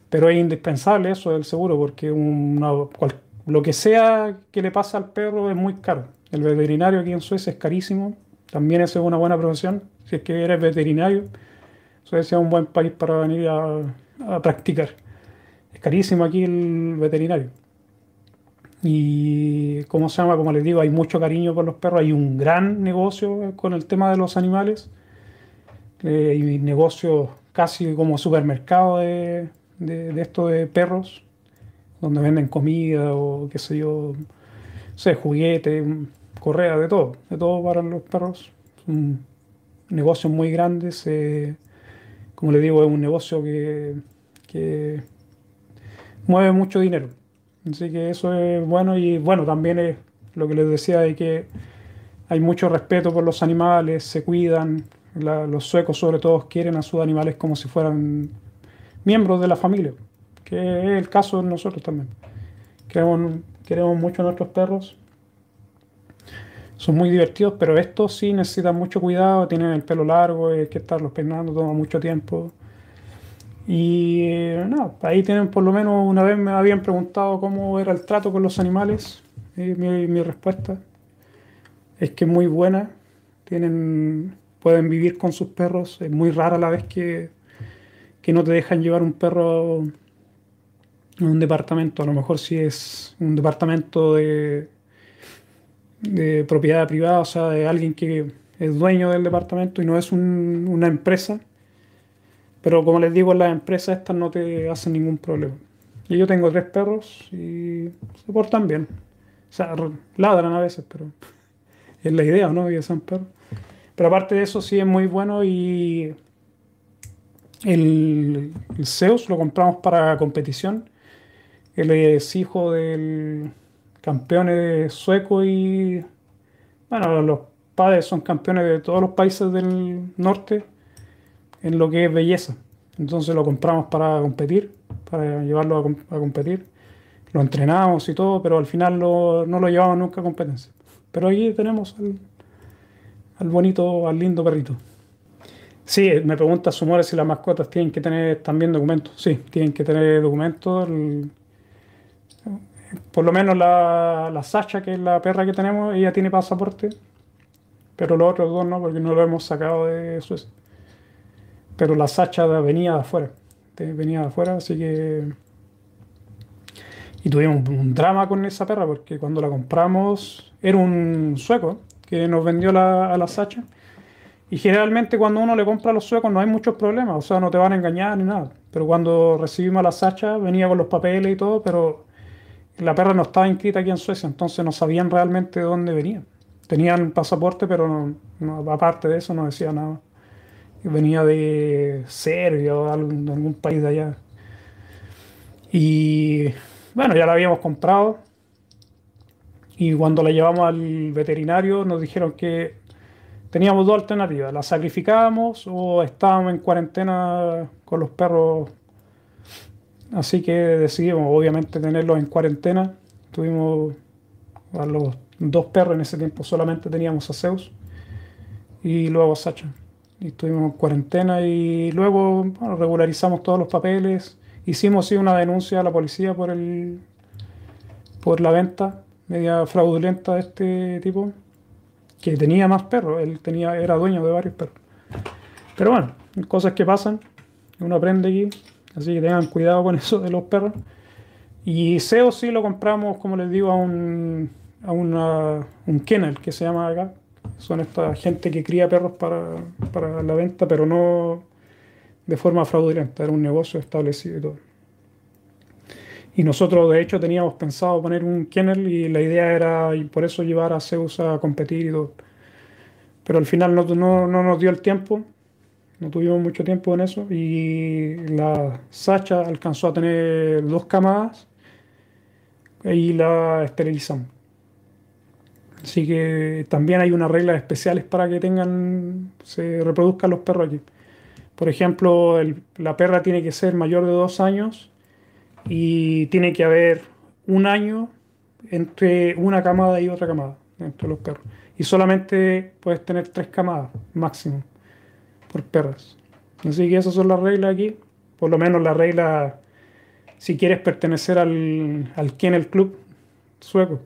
Speaker 1: Pero es indispensable eso del seguro porque lo que sea que le pasa al perro es muy caro. El veterinario aquí en Suecia es carísimo. También es una buena profesión. Si es que eres veterinario, Suecia es un buen país para venir a practicar. Es carísimo aquí el veterinario. Y como se llama, como les digo, hay mucho cariño por los perros. Hay un gran negocio con el tema de los animales. Eh, hay negocios casi como supermercado de, de, esto de perros, donde venden comida o qué sé yo, sé, juguetes, correa, de todo, de todo para los perros. Un negocio muy grande, como le digo, es un negocio que mueve mucho dinero. Así que eso es bueno y bueno, también es lo que les decía de que hay mucho respeto por los animales, se cuidan, los suecos sobre todo quieren a sus animales como si fueran miembros de la familia, que es el caso de nosotros también. Queremos, queremos mucho a nuestros perros. Son muy divertidos, pero estos sí necesitan mucho cuidado, tienen el pelo largo, hay que estarlos peinando, toma mucho tiempo. Y nada, ahí tienen por lo menos una vez me habían preguntado cómo era el trato con los animales. Mi, respuesta es que es muy buena. Tienen, pueden vivir con sus perros. Es muy rara la vez que que no te dejan llevar un perro a un departamento. A lo mejor si es un departamento de, de propiedad privada, o sea, de alguien que es dueño del departamento y no es una empresa. Pero como les digo, las empresas estas no te hacen ningún problema. Y yo tengo tres perros y se portan bien. O sea, ladran a veces, pero es la idea, ¿no? Que sean perros. Pero aparte de eso, sí es muy bueno y el, Zeus lo compramos para competición. Él es hijo del campeón sueco y bueno, los padres son campeones de todos los países del norte en lo que es belleza. Entonces lo compramos para competir, para llevarlo a, competir. Lo entrenamos y todo, pero al final no lo llevamos nunca a competencia. Pero ahí tenemos al bonito, al lindo perrito. Sí, me pregunta Sumore si las mascotas tienen que tener también documentos. Sí, tienen que tener documentos. por lo menos la, la Sacha, que es la perra que tenemos, ella tiene pasaporte. Pero los otros dos no, porque no lo hemos sacado de Suecia. Pero la Sacha venía de afuera. Venía de afuera, así que. Y tuvimos un drama con esa perra, porque cuando la compramos, era un sueco que nos vendió la, a la Sacha y generalmente cuando uno le compra a los suecos no hay muchos problemas, o sea, no te van a engañar ni nada. Pero cuando recibimos a la Sacha venía con los papeles y todo, pero la perra no estaba inscrita aquí en Suecia, entonces no sabían realmente de dónde venía. Tenían pasaporte, pero aparte de eso no decía nada. Venía de Serbia o de algún, algún país de allá. Y bueno, ya la habíamos comprado. Y cuando la llevamos al veterinario nos dijeron que teníamos dos alternativas, la sacrificábamos o estábamos en cuarentena con los perros. Así que decidimos obviamente tenerlos en cuarentena. Tuvimos a los dos perros en ese tiempo, solamente teníamos a Zeus y luego a Sacha. Y estuvimos en cuarentena y luego regularizamos todos los papeles. Hicimos sí una denuncia a la policía por, el, por la venta media fraudulenta de este tipo, que tenía más perros, él tenía, era dueño de varios perros. Pero bueno, cosas que pasan, uno aprende aquí, así que tengan cuidado con eso de los perros. Y SEO sí lo compramos, como les digo, a un, a una, un kennel que se llama acá. Son esta gente que cría perros para, para la venta, pero no de forma fraudulenta, era un negocio establecido y todo. Y nosotros, de hecho, teníamos pensado poner un kennel y la idea era, y por eso llevar a Zeus a competir y todo. Pero al final no, no, no nos dio el tiempo, no tuvimos mucho tiempo en eso. Y la Sacha alcanzó a tener dos camadas y la esterilizamos. Así que también hay unas reglas especiales para que tengan, se reproduzcan los perros aquí. Por ejemplo, la perra tiene que ser mayor de dos años y tiene que haber un año entre una camada y otra camada entre los perros. Y solamente puedes tener tres camadas máximo por perras. Así que esas son las reglas aquí. Por lo menos la regla si quieres pertenecer al, al Kennel Club sueco.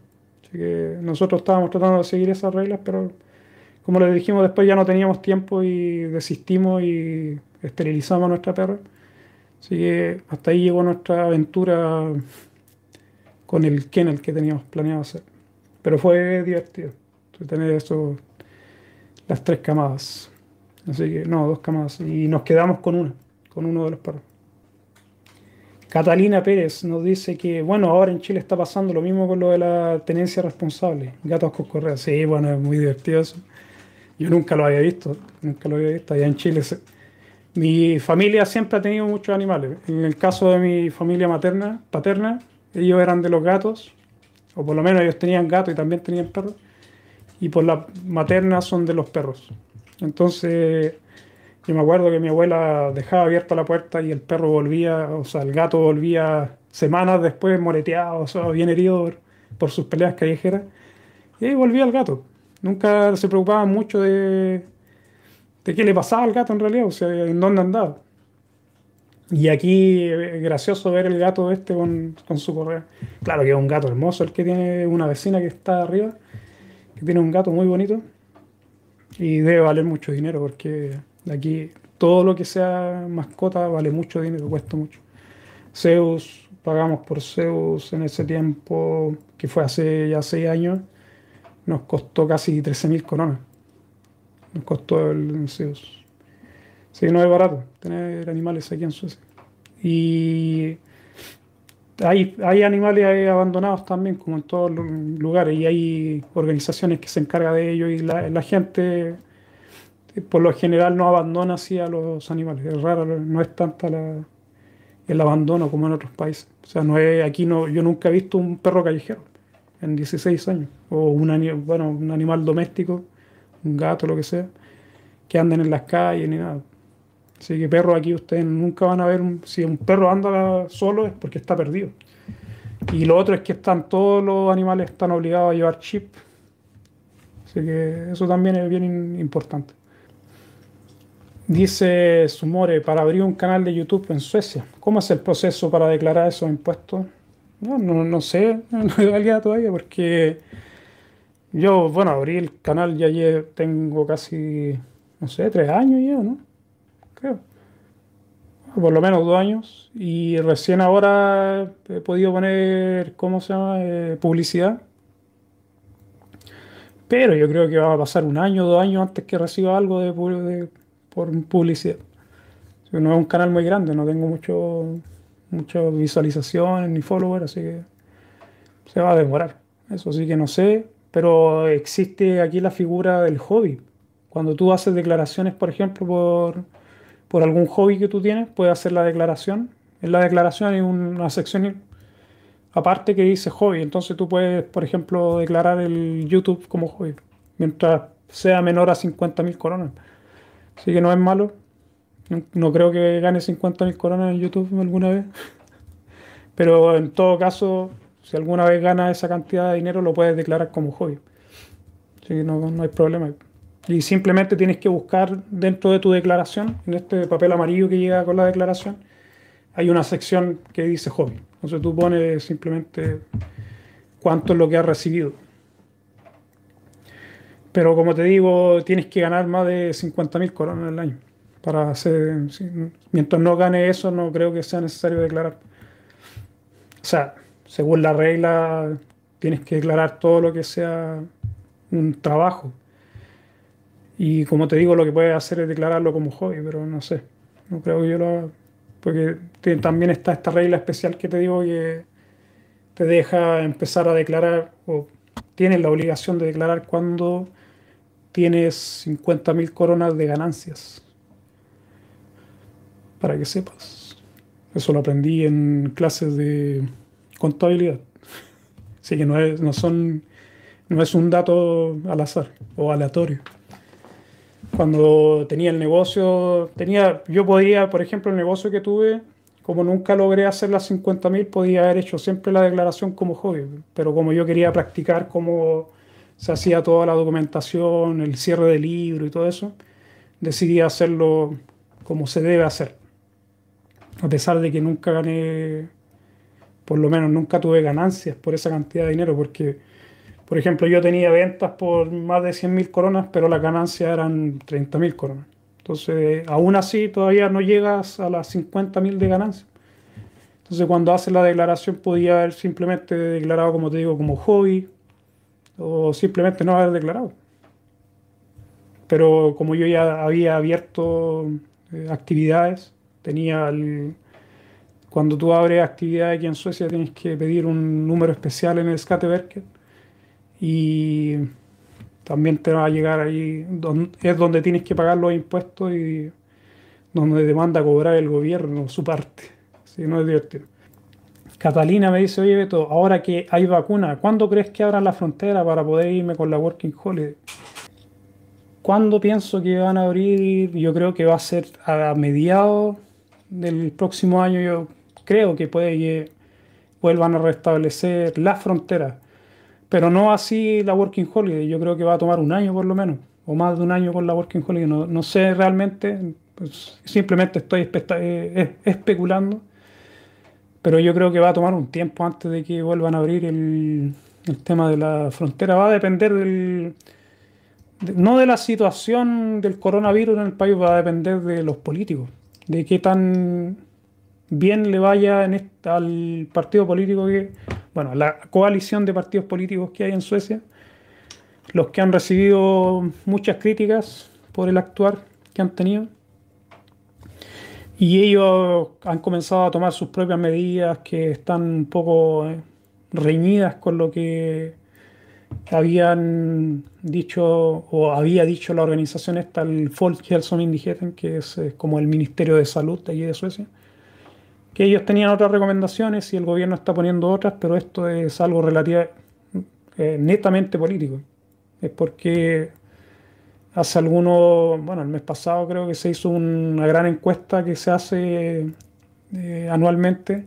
Speaker 1: Así que nosotros estábamos tratando de seguir esas reglas, pero como les dijimos después ya no teníamos tiempo y desistimos y esterilizamos nuestra perra. Así que hasta ahí llegó nuestra aventura con el kennel que teníamos planeado hacer. Pero fue divertido tener eso, las tres camadas. Así que, no, dos camadas. Y nos quedamos con una, con uno de los perros. Catalina Pérez nos dice que, bueno, ahora en Chile está pasando lo mismo con lo de la tenencia responsable. Gatos con correa. Sí, bueno, es muy divertido eso. Yo nunca lo había visto, nunca lo había visto. Allá en Chile se, mi familia siempre ha tenido muchos animales. En el caso de mi familia materna, paterna, ellos eran de los gatos, o por lo menos ellos tenían gatos y también tenían perros, y por la materna son de los perros. Entonces, yo me acuerdo que mi abuela dejaba abierta la puerta y el perro volvía, o sea, el gato volvía semanas después moreteado, o sea, bien herido por sus peleas callejeras, y ahí volvía el gato. Nunca se preocupaba mucho de, de qué le pasaba al gato en realidad, o sea, en dónde andaba. Y aquí es gracioso ver el gato este con, su correa. Claro que es un gato hermoso el que tiene una vecina que está arriba, que tiene un gato muy bonito y debe valer mucho dinero porque aquí todo lo que sea mascota vale mucho dinero, cuesta mucho. Zeus, pagamos por Zeus en ese tiempo, que fue hace ya seis años, nos costó casi 13.000 coronas nos costó el Zeus. Sí, no es barato tener animales aquí en Suecia. Y hay, hay animales abandonados también, como en todos los lugares, y hay organizaciones que se encargan de ello y la, gente por lo general no abandona así a los animales. Es raro, no es tanta el abandono como en otros países. O sea, no es, aquí no, yo nunca he visto un perro callejero en 16 años, o un, bueno, un animal doméstico un gato, lo que sea, que anden en las calles ni nada. Así que perros aquí ustedes nunca van a ver, si un perro anda solo es porque está perdido. Y lo otro es que están todos los animales están obligados a llevar chip. Así que eso también es bien importante. Dice Sumore, para abrir un canal de YouTube en Suecia, ¿cómo es el proceso para declarar esos impuestos? No, no, no sé, no he validado todavía porque yo, bueno, abrí el canal ya tengo casi, no sé, tres años ya, ¿no? Creo. Por lo menos dos años. Y recién ahora he podido poner, ¿cómo se llama? Eh, publicidad. Pero yo creo que va a pasar un año, dos años antes que reciba algo de, por publicidad. No es un canal muy grande, no tengo mucho, muchas visualizaciones ni followers, así que se va a demorar. Eso sí que no sé. Pero existe aquí la figura del hobby. Cuando tú haces declaraciones, por ejemplo, por, por algún hobby que tú tienes, puedes hacer la declaración. En la declaración hay una sección aparte que dice hobby. Entonces tú puedes, por ejemplo, declarar el YouTube como hobby, mientras sea menor a 50.000 coronas. Así que no es malo. No, creo que gane 50.000 coronas en YouTube alguna vez. Pero en todo caso, si alguna vez ganas esa cantidad de dinero, lo puedes declarar como hobby. Así que no, no hay problema. Y simplemente tienes que buscar dentro de tu declaración, en este papel amarillo que llega con la declaración, hay una sección que dice hobby. Entonces tú pones simplemente cuánto es lo que has recibido. Pero como te digo, tienes que ganar más de 50.000 coronas al año. Para hacer, mientras no gane eso, no creo que sea necesario declarar. O sea, según la regla, tienes que declarar todo lo que sea un trabajo. Y como te digo, lo que puedes hacer es declararlo como hobby, pero no sé. No creo que yo lo haga. Porque también está esta regla especial que te digo que te deja empezar a declarar o tienes la obligación de declarar cuando tienes 50.000 coronas de ganancias. Para que sepas. Eso lo aprendí en clases de contabilidad. Así que no es, no son, no es un dato al azar o aleatorio. Cuando tenía el negocio, tenía, yo podía, por ejemplo, el negocio que tuve, como nunca logré hacer las 50.000, podía haber hecho siempre la declaración como hobby. Pero como yo quería practicar como se hacía toda la documentación, el cierre del libro y todo eso, decidí hacerlo como se debe hacer. A pesar de que nunca gané, por lo menos nunca tuve ganancias por esa cantidad de dinero, porque, por ejemplo, yo tenía ventas por más de 100.000 coronas, pero las ganancias eran 30.000 coronas. Entonces, aún así, todavía no llegas a las 50.000 de ganancias. Entonces, cuando haces la declaración, podía haber simplemente declarado, como te digo, como hobby, o simplemente no haber declarado. Pero como yo ya había abierto eh, actividades, tenía el, cuando tú abres actividades aquí en Suecia tienes que pedir un número especial en el Skatteverket y también te va a llegar ahí, es donde tienes que pagar los impuestos y donde te manda cobrar el gobierno su parte. Si no es divertido. Catalina me dice, oye Beto, ahora que hay vacuna, ¿cuándo crees que abran la frontera para poder irme con la Working Holiday? ¿Cuándo pienso que van a abrir? Yo creo que va a ser a mediados del próximo año. Yo creo que puede que vuelvan a restablecer la frontera. Pero no así la Working Holiday. Yo creo que va a tomar un año por lo menos. O más de un año con la Working Holiday. No, sé realmente. Pues simplemente estoy eh, especulando pero yo creo que va a tomar un tiempo antes de que vuelvan a abrir el, tema de la frontera. Va a depender del, no de la situación del coronavirus en el país, va a depender de los políticos, de qué tan bien le vaya al partido político que, bueno, la coalición de partidos políticos que hay en Suecia, los que han recibido muchas críticas por el actuar que han tenido y ellos han comenzado a tomar sus propias medidas que están un poco eh, reñidas con lo que habían dicho o había dicho la organización esta, el Folkhälsomyndigheten, que es eh, como el Ministerio de Salud de allí de Suecia, que ellos tenían otras recomendaciones y el gobierno está poniendo otras, pero esto es algo relativamente eh, netamente político. Es porque hace algunos, bueno, el mes pasado creo que se hizo una gran encuesta que se hace eh, anualmente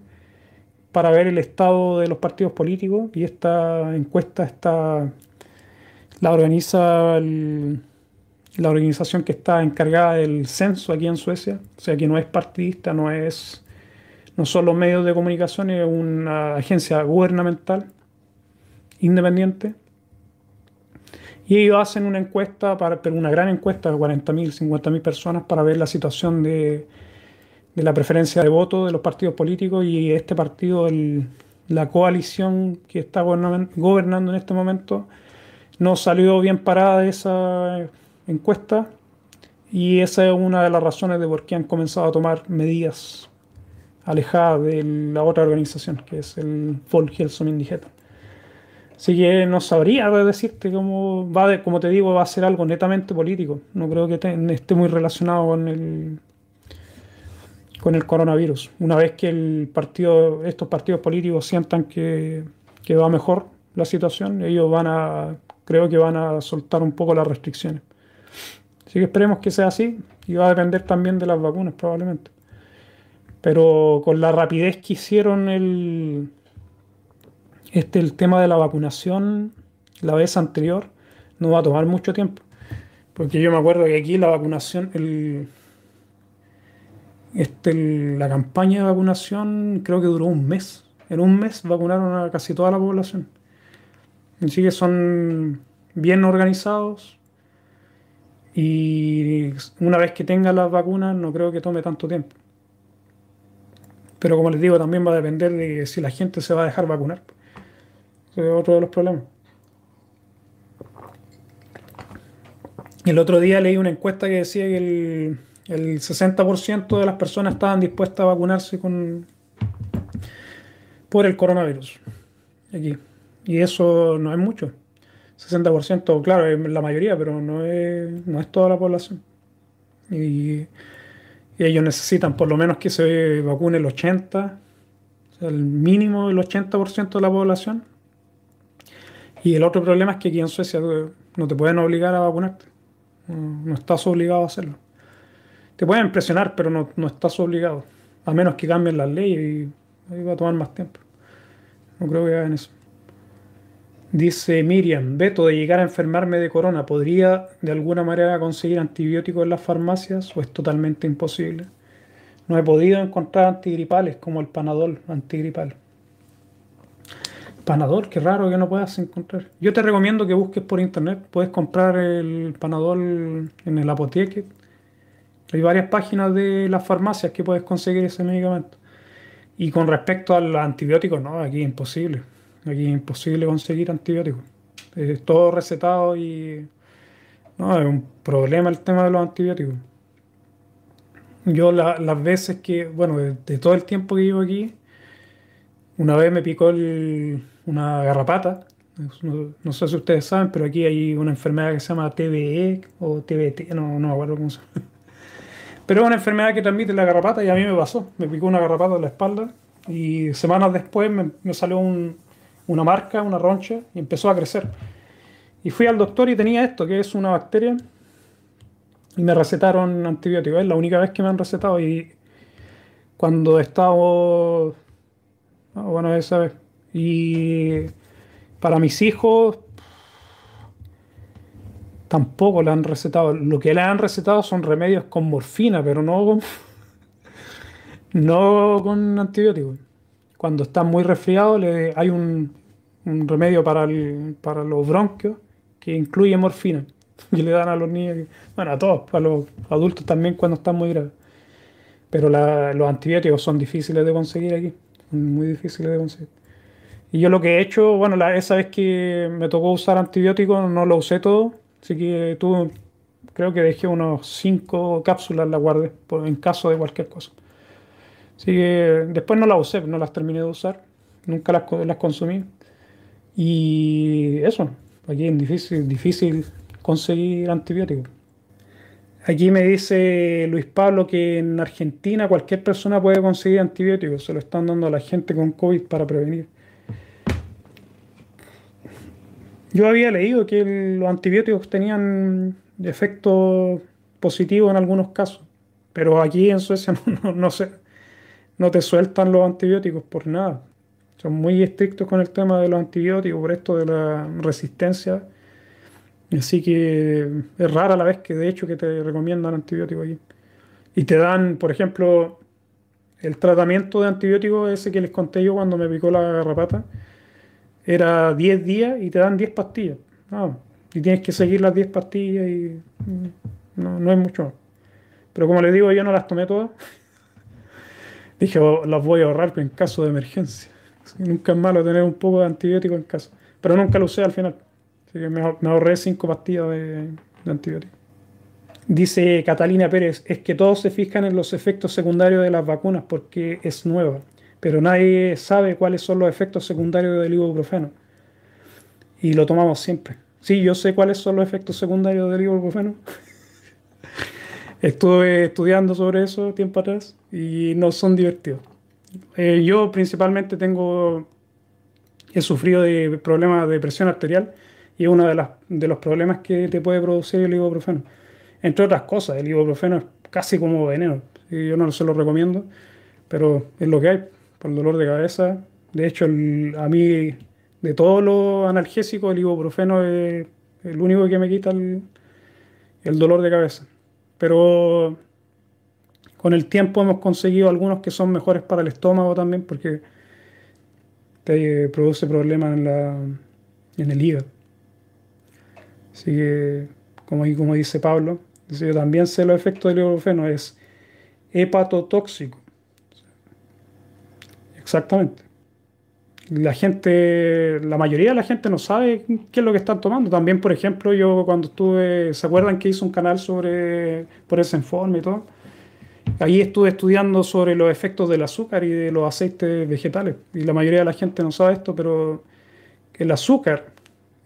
Speaker 1: para ver el estado de los partidos políticos y esta encuesta está la organiza la organización que está encargada del censo aquí en Suecia, o sea que no es partidista, no es no son los medios de comunicación, es una agencia gubernamental independiente y ellos hacen una encuesta, para, pero una gran encuesta de 40.000, 50.000 personas para ver la situación de, de, la preferencia de voto de los partidos políticos y este partido, el, la coalición que está gobernando en este momento, no salió bien parada de esa encuesta y esa es una de las razones de por qué han comenzado a tomar medidas alejadas de la otra organización, que es el Folkhälsomyndigheten. Así que no sabría decirte cómo va, de, como te digo, va a ser algo netamente político. No creo que esté muy relacionado con el con el coronavirus. Una vez que el partido, estos partidos políticos sientan que, que va mejor la situación, ellos van a, creo que van a soltar un poco las restricciones. Así que esperemos que sea así y va a depender también de las vacunas probablemente. Pero con la rapidez que hicieron el, este, el tema de la vacunación la vez anterior no va a tomar mucho tiempo. Porque yo me acuerdo que aquí la vacunación, el, este, la campaña de vacunación creo que duró un mes. En un mes vacunaron a casi toda la población. Así que son bien organizados y una vez que tengan las vacunas no creo que tome tanto tiempo. Pero como les digo, también va a depender de si la gente se va a dejar vacunar. Ese es otro de los problemas. El otro día leí una encuesta que decía que el, el 60% de las personas estaban dispuestas a vacunarse con, por el coronavirus. Aquí. Y eso no es mucho. 60%, claro, es la mayoría, pero no es, no es toda la población. Y, ellos necesitan por lo menos que se vacune el 80%, o el mínimo del 80% de la población. Y el otro problema es que aquí en Suecia no te pueden obligar a vacunarte. No, estás obligado a hacerlo. Te pueden presionar, pero no, no estás obligado. A menos que cambien las leyes y va a tomar más tiempo. No creo que hagan eso. Dice Miriam, Beto, de llegar a enfermarme de corona, ¿podría de alguna manera conseguir antibióticos en las farmacias o es totalmente imposible? No he podido encontrar antigripales como el Panadol antigripal. Panadol, qué raro que no puedas encontrar. Yo te recomiendo que busques por internet. Puedes comprar el Panadol en el apoteque. Hay varias páginas de las farmacias que puedes conseguir ese medicamento. Y con respecto a los antibióticos, no, aquí es imposible. Aquí es imposible conseguir antibióticos. Es todo recetado y no, es un problema el tema de los antibióticos. Yo las veces que, bueno, de, todo el tiempo que vivo aquí, una vez me picó una garrapata. No, sé si ustedes saben, pero aquí hay una enfermedad que se llama TBE o TBT, no, no me acuerdo cómo se llama. Pero es una enfermedad que transmite la garrapata y a mí me pasó. Me picó una garrapata en la espalda y semanas después me salió un, una marca, una roncha, y empezó a crecer. Y fui al doctor y tenía esto, que es una bacteria, y me recetaron antibióticos. Es la única vez que me han recetado. Y cuando he estado, bueno, esa. Y para mis hijos, tampoco le han recetado. Lo que le han recetado son remedios con morfina, pero no con, no con antibióticos cuando está muy resfriado, le, hay un, remedio para, para los bronquios que incluye morfina. Y le dan a los niños, bueno, a todos, a los adultos también cuando están muy graves. Pero los antibióticos son difíciles de conseguir aquí, muy difíciles de conseguir. Y yo lo que he hecho, bueno, esa vez que me tocó usar antibióticos no lo usé todo, así que tuve, creo que dejé unos 5 cápsulas la guardé en caso de cualquier cosa. Así que después no las usé, no las terminé de usar, nunca las, las consumí. Y eso, aquí es difícil, difícil conseguir antibióticos. Aquí me dice Luis Pablo que en Argentina cualquier persona puede conseguir antibióticos, se lo están dando a la gente con COVID para prevenir. Yo había leído que los antibióticos tenían efecto positivo en algunos casos, pero aquí en Suecia no, no sé no te sueltan los antibióticos por nada. Son muy estrictos con el tema de los antibióticos por esto de la resistencia. Así que es rara la vez que de hecho que te recomiendan antibióticos aquí. Y te dan, por ejemplo, el tratamiento de antibióticos ese que les conté yo cuando me picó la garrapata. Era 10 días y te dan 10 pastillas. y tienes que seguir las 10 pastillas y mm, no, no es mucho Pero como les digo, yo no las tomé todas. Dije, oh, las voy a ahorrar en caso de emergencia. nunca es malo tener un poco de antibiótico en casa. Pero nunca lo usé al final. Así que me, ahorré cinco pastillas de, de antibiótico. Dice Catalina Pérez, es que todos se fijan en los efectos secundarios de las vacunas porque es nueva, pero nadie sabe cuáles son los efectos secundarios del ibuprofeno. Y lo tomamos siempre. Sí, yo sé cuáles son los efectos secundarios del ibuprofeno. Estuve estudiando sobre eso tiempo atrás y no son divertidos. Eh, yo principalmente tengo, he sufrido de problemas de presión arterial y es uno de, de los problemas que te puede producir el ibuprofeno. Entre otras cosas, el ibuprofeno es casi como veneno. Yo no se lo recomiendo, pero es lo que hay, por el dolor de cabeza. De hecho, a mí, de todos los analgésicos, el ibuprofeno es el único que me quita el dolor de cabeza. Pero con el tiempo hemos conseguido algunos que son mejores para el estómago también porque te produce problemas en, en el hígado. Así que, como, como dice Pablo, yo también sé los efectos del ibuprofeno, es hepatotóxico. Exactamente. La gente, la mayoría de la gente no sabe qué es lo que están tomando. También, por ejemplo, yo cuando estuve, ¿se acuerdan que hice un canal sobre, por ese informe y todo? Ahí estuve estudiando sobre los efectos del azúcar y de los aceites vegetales. Y la mayoría de la gente no sabe esto, pero el azúcar,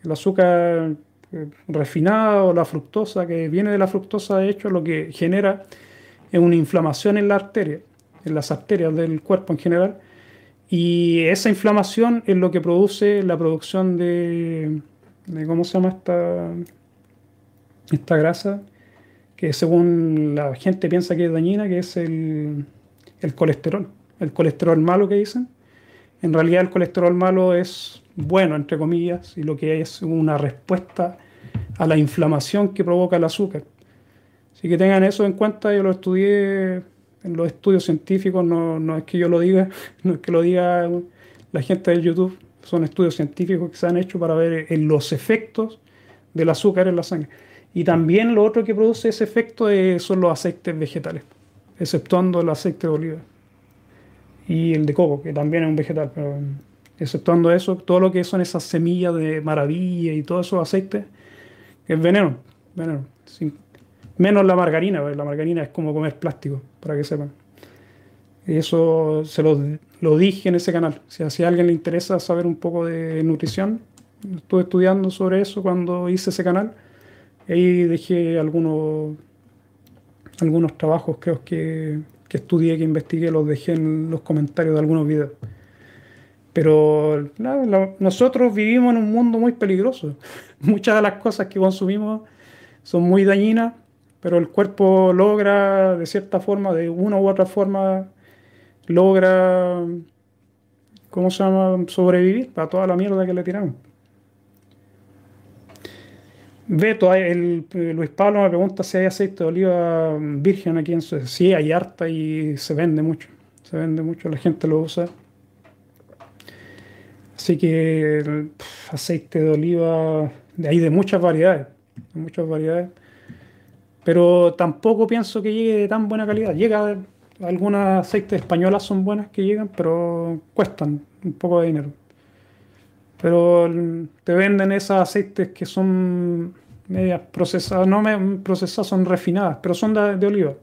Speaker 1: el azúcar eh, refinado, la fructosa, que viene de la fructosa, de hecho, lo que genera es una inflamación en la arteria, en las arterias del cuerpo en general y esa inflamación es lo que produce la producción de, ¿cómo se llama esta, esta grasa? Que según la gente piensa que es dañina, que es el, el colesterol, el colesterol malo que dicen. En realidad el colesterol malo es bueno, entre comillas, y lo que es una respuesta a la inflamación que provoca el azúcar. Así que tengan eso en cuenta, yo lo estudié en los estudios científicos, no, no, es que yo lo diga, no es que lo diga la gente de YouTube, son estudios científicos que se han hecho para ver en los efectos del azúcar en la sangre. Y también lo otro que produce ese efecto son los aceites vegetales, exceptuando el aceite de oliva y el de coco, que también es un vegetal, pero exceptuando eso, todo lo que son esas semillas de maravilla y todos esos aceites, es veneno, veneno menos la margarina, la margarina es como comer plástico, para que sepan. Y eso se lo, dije en ese canal. si a alguien le interesa saber un poco de nutrición, estuve estudiando sobre eso cuando hice ese canal. Ahí dejé algunos, algunos trabajos creo que, que estudié, que investigué, los dejé en los comentarios de algunos videos. Pero nosotros vivimos en un mundo muy peligroso. Muchas de las cosas que consumimos son muy dañinas pero el cuerpo logra, de cierta forma, de una u otra forma, logra, ¿cómo se llama?, sobrevivir para toda la mierda que le tiramos. Beto, el, Luis Pablo me pregunta si hay aceite de oliva virgen aquí en Suecia. Sí, hay harta y se vende mucho. Se vende mucho, la gente lo usa. Así que aceite de oliva, hay de muchas variedades. De muchas variedades pero tampoco pienso que llegue de tan buena calidad. Llega, algunas aceites españolas son buenas que llegan, pero cuestan un poco de dinero. Pero te venden esos aceites que son medias procesadas, no procesadas, son refinadas, pero son de, oliva.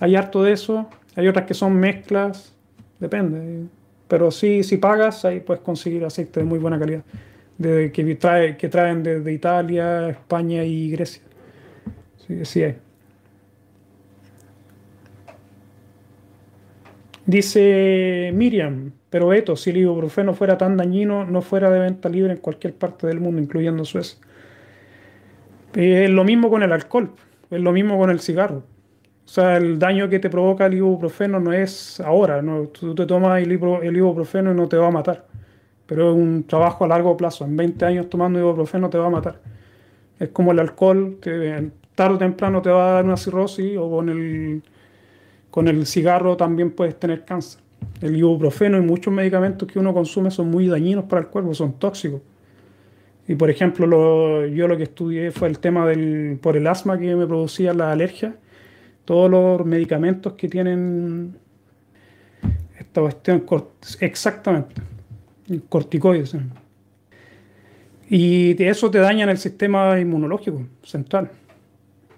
Speaker 1: Hay harto de eso, hay otras que son mezclas, depende. Pero sí, si pagas, ahí puedes conseguir aceites de muy buena calidad, de, que, trae, que traen desde Italia, España y Grecia. Sí, sí hay. Dice Miriam, pero Beto, si el ibuprofeno fuera tan dañino, no fuera de venta libre en cualquier parte del mundo, incluyendo Suecia. Es lo mismo con el alcohol, es lo mismo con el cigarro. O sea, el daño que te provoca el ibuprofeno no es ahora, no, tú te tomas el, ibuprofeno y no te va a matar. Pero es un trabajo a largo plazo. En 20 años tomando ibuprofeno te va a matar. Es como el alcohol, que tarde o temprano te va a dar una cirrosis o con el, con el cigarro también puedes tener cáncer. El ibuprofeno y muchos medicamentos que uno consume son muy dañinos para el cuerpo, son tóxicos. Y por ejemplo, yo lo que estudié fue el tema del, por el asma que me producía la alergia. Todos los medicamentos que tienen esta cuestión, exactamente, corticoides. Y eso te daña en el sistema inmunológico central.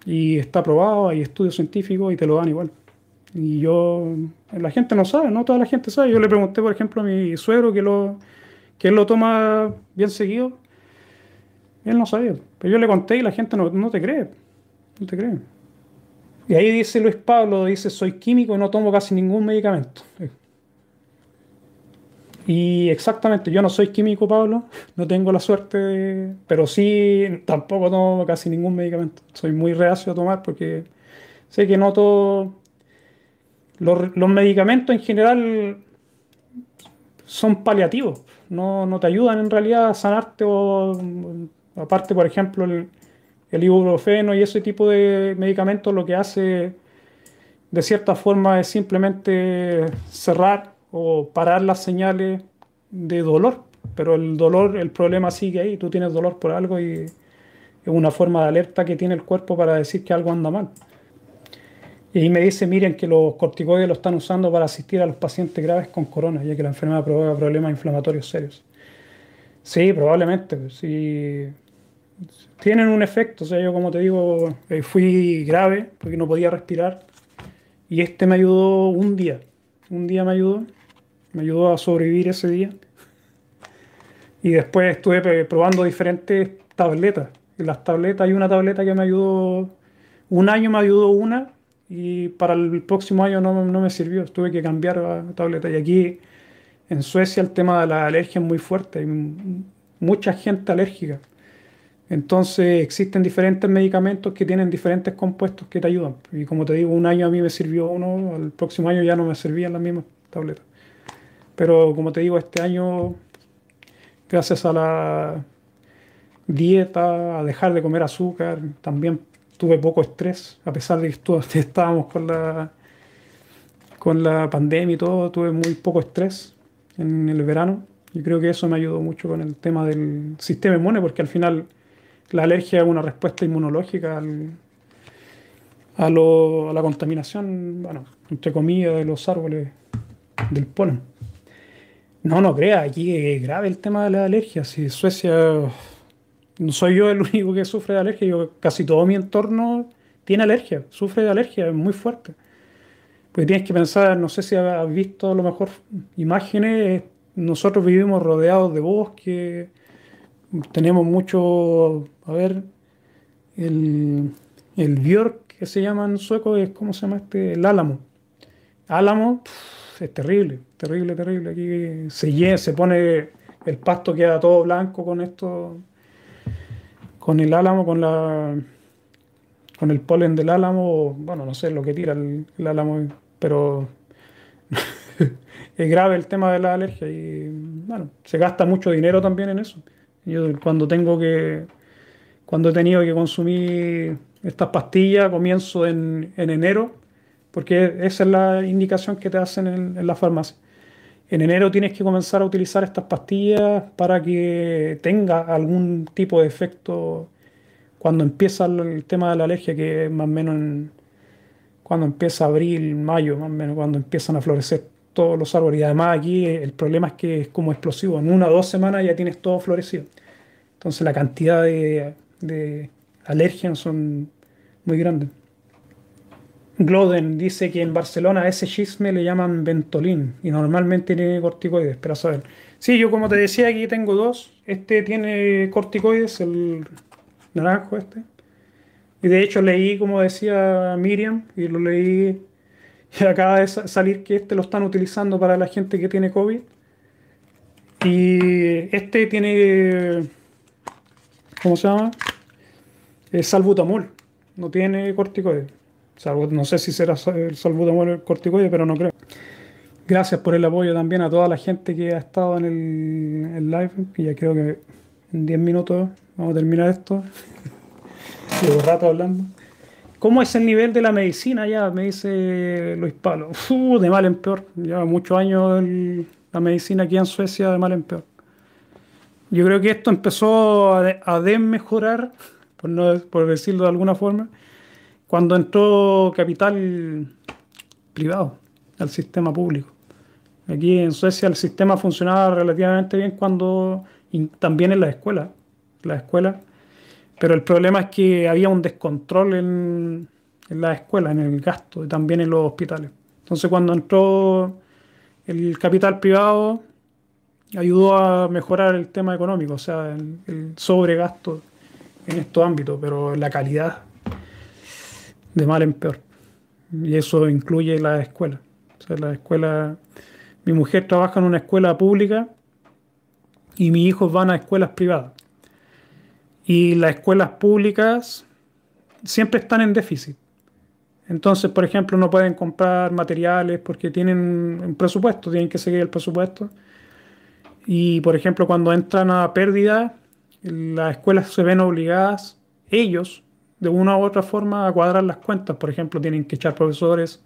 Speaker 1: Y está probado, hay estudios científicos y te lo dan igual. Y yo, la gente no sabe, no toda la gente sabe. Yo le pregunté, por ejemplo, a mi suegro que, lo, que él lo toma bien seguido. Él no sabía. Pero yo le conté y la gente no, no te cree. No te cree. Y ahí dice Luis Pablo, dice, soy químico y no tomo casi ningún medicamento. Y exactamente, yo no soy químico, Pablo, no tengo la suerte, pero sí, tampoco tomo casi ningún medicamento. Soy muy reacio a tomar porque sé que no todo... Los, medicamentos en general son paliativos, no, no, te ayudan en realidad a sanarte o aparte, por ejemplo, el, el ibuprofeno y ese tipo de medicamentos lo que hace de cierta forma es simplemente cerrar o parar las señales de dolor. pero el dolor, el problema sigue ahí, tú tienes dolor por algo y es una forma de alerta que tiene el cuerpo para decir que algo anda mal. Y me dice, miren, que los corticoides lo están usando para asistir a los pacientes graves con corona, ya que la enfermedad provoca problemas inflamatorios serios. Sí, probablemente. Sí. Tienen un efecto. O sea, yo como te digo, eh, fui grave porque no podía respirar. Y este me ayudó un día. Un día me ayudó. Me ayudó a sobrevivir ese día. Y después estuve probando diferentes tabletas. Y las tabletas, hay una tableta que me ayudó, un año me ayudó una y para el próximo año no, no me sirvió. Tuve que cambiar la tableta. Y aquí en Suecia el tema de la alergia es muy fuerte, hay mucha gente alérgica. Entonces existen diferentes medicamentos que tienen diferentes compuestos que te ayudan. Y como te digo, un año a mí me sirvió uno, al próximo año ya no me servían las mismas tabletas. Pero como te digo, este año, gracias a la dieta, a dejar de comer azúcar, también tuve poco estrés, a pesar de que estábamos con la, con la pandemia y todo, tuve muy poco estrés en el verano. Y creo que eso me ayudó mucho con el tema del sistema inmune, porque al final la alergia es una respuesta inmunológica a, la contaminación, bueno, entre comillas, de los árboles del polen. No, no crea, aquí es grave el tema de la alergia. Si Suecia, no soy yo el único que sufre de alergia, yo, casi todo mi entorno tiene alergia, sufre de alergia, es muy fuerte. Porque tienes que pensar, no sé si has visto lo mejor imágenes, nosotros vivimos rodeados de bosque, tenemos mucho, a ver, el, el Björk que se llama en sueco, es ¿cómo se llama este? El álamo. Álamo es terrible, terrible, terrible. Aquí se, se pone, el pasto queda todo blanco con esto, con el álamo, con la con el polen del álamo, bueno, no sé lo que tira el, álamo, pero es grave el tema de la alergia y bueno, se gasta mucho dinero también en eso. Yo cuando tengo que, cuando he tenido que consumir estas pastillas, comienzo en, enero, porque esa es la indicación que te hacen en, en la farmacia. En enero tienes que comenzar a utilizar estas pastillas para que tenga algún tipo de efecto cuando empieza el tema de la alergia, que es más o menos cuando empieza abril, mayo, más o menos, cuando empiezan a florecer todos los árboles. Y además aquí el problema es que es como explosivo. En una o dos semanas ya tienes todo florecido. Entonces la cantidad de, de alergias son muy grandes. Gloden dice que en Barcelona ese chisme le llaman Ventolin y normalmente tiene corticoides, pero a saber. Sí, yo como te decía aquí tengo dos. Este tiene corticoides, el naranjo este. Y de hecho leí, como decía Miriam, y lo leí, y acaba de salir que este lo están utilizando para la gente que tiene COVID. Y este tiene, ¿cómo se llama? Es salbutamol, no tiene corticoide. no sé si será el salbutamol el corticoide, pero no creo. Gracias por el apoyo también a toda la gente que ha estado en el, live, y ya creo que en 10 minutos Vamos a terminar esto. Llevo rato hablando. ¿Cómo es el nivel de la medicina ya? Me dice Luis Pablo. de mal en peor. Lleva muchos años la medicina aquí en Suecia de mal en peor. Yo creo que esto empezó a, desmejorar, por, no, por decirlo de alguna forma, cuando entró capital privado al sistema público. Aquí en Suecia el sistema funcionaba relativamente bien cuando también en las escuelas la escuela, pero el problema es que había un descontrol en, en la escuela, en el gasto y también en los hospitales. Entonces cuando entró el capital privado, ayudó a mejorar el tema económico, o sea, el, sobregasto en estos ámbitos, pero la calidad de mal en peor. Y eso incluye la escuela. O la escuela, mi mujer trabaja en una escuela pública y mis hijos van a escuelas privadas. Y las escuelas públicas siempre están en déficit. Entonces, por ejemplo, no pueden comprar materiales porque tienen un presupuesto, tienen que seguir el presupuesto. Y, por ejemplo, cuando entran a pérdida, las escuelas se ven obligadas, ellos, de una u otra forma, a cuadrar las cuentas. Por ejemplo, tienen que echar profesores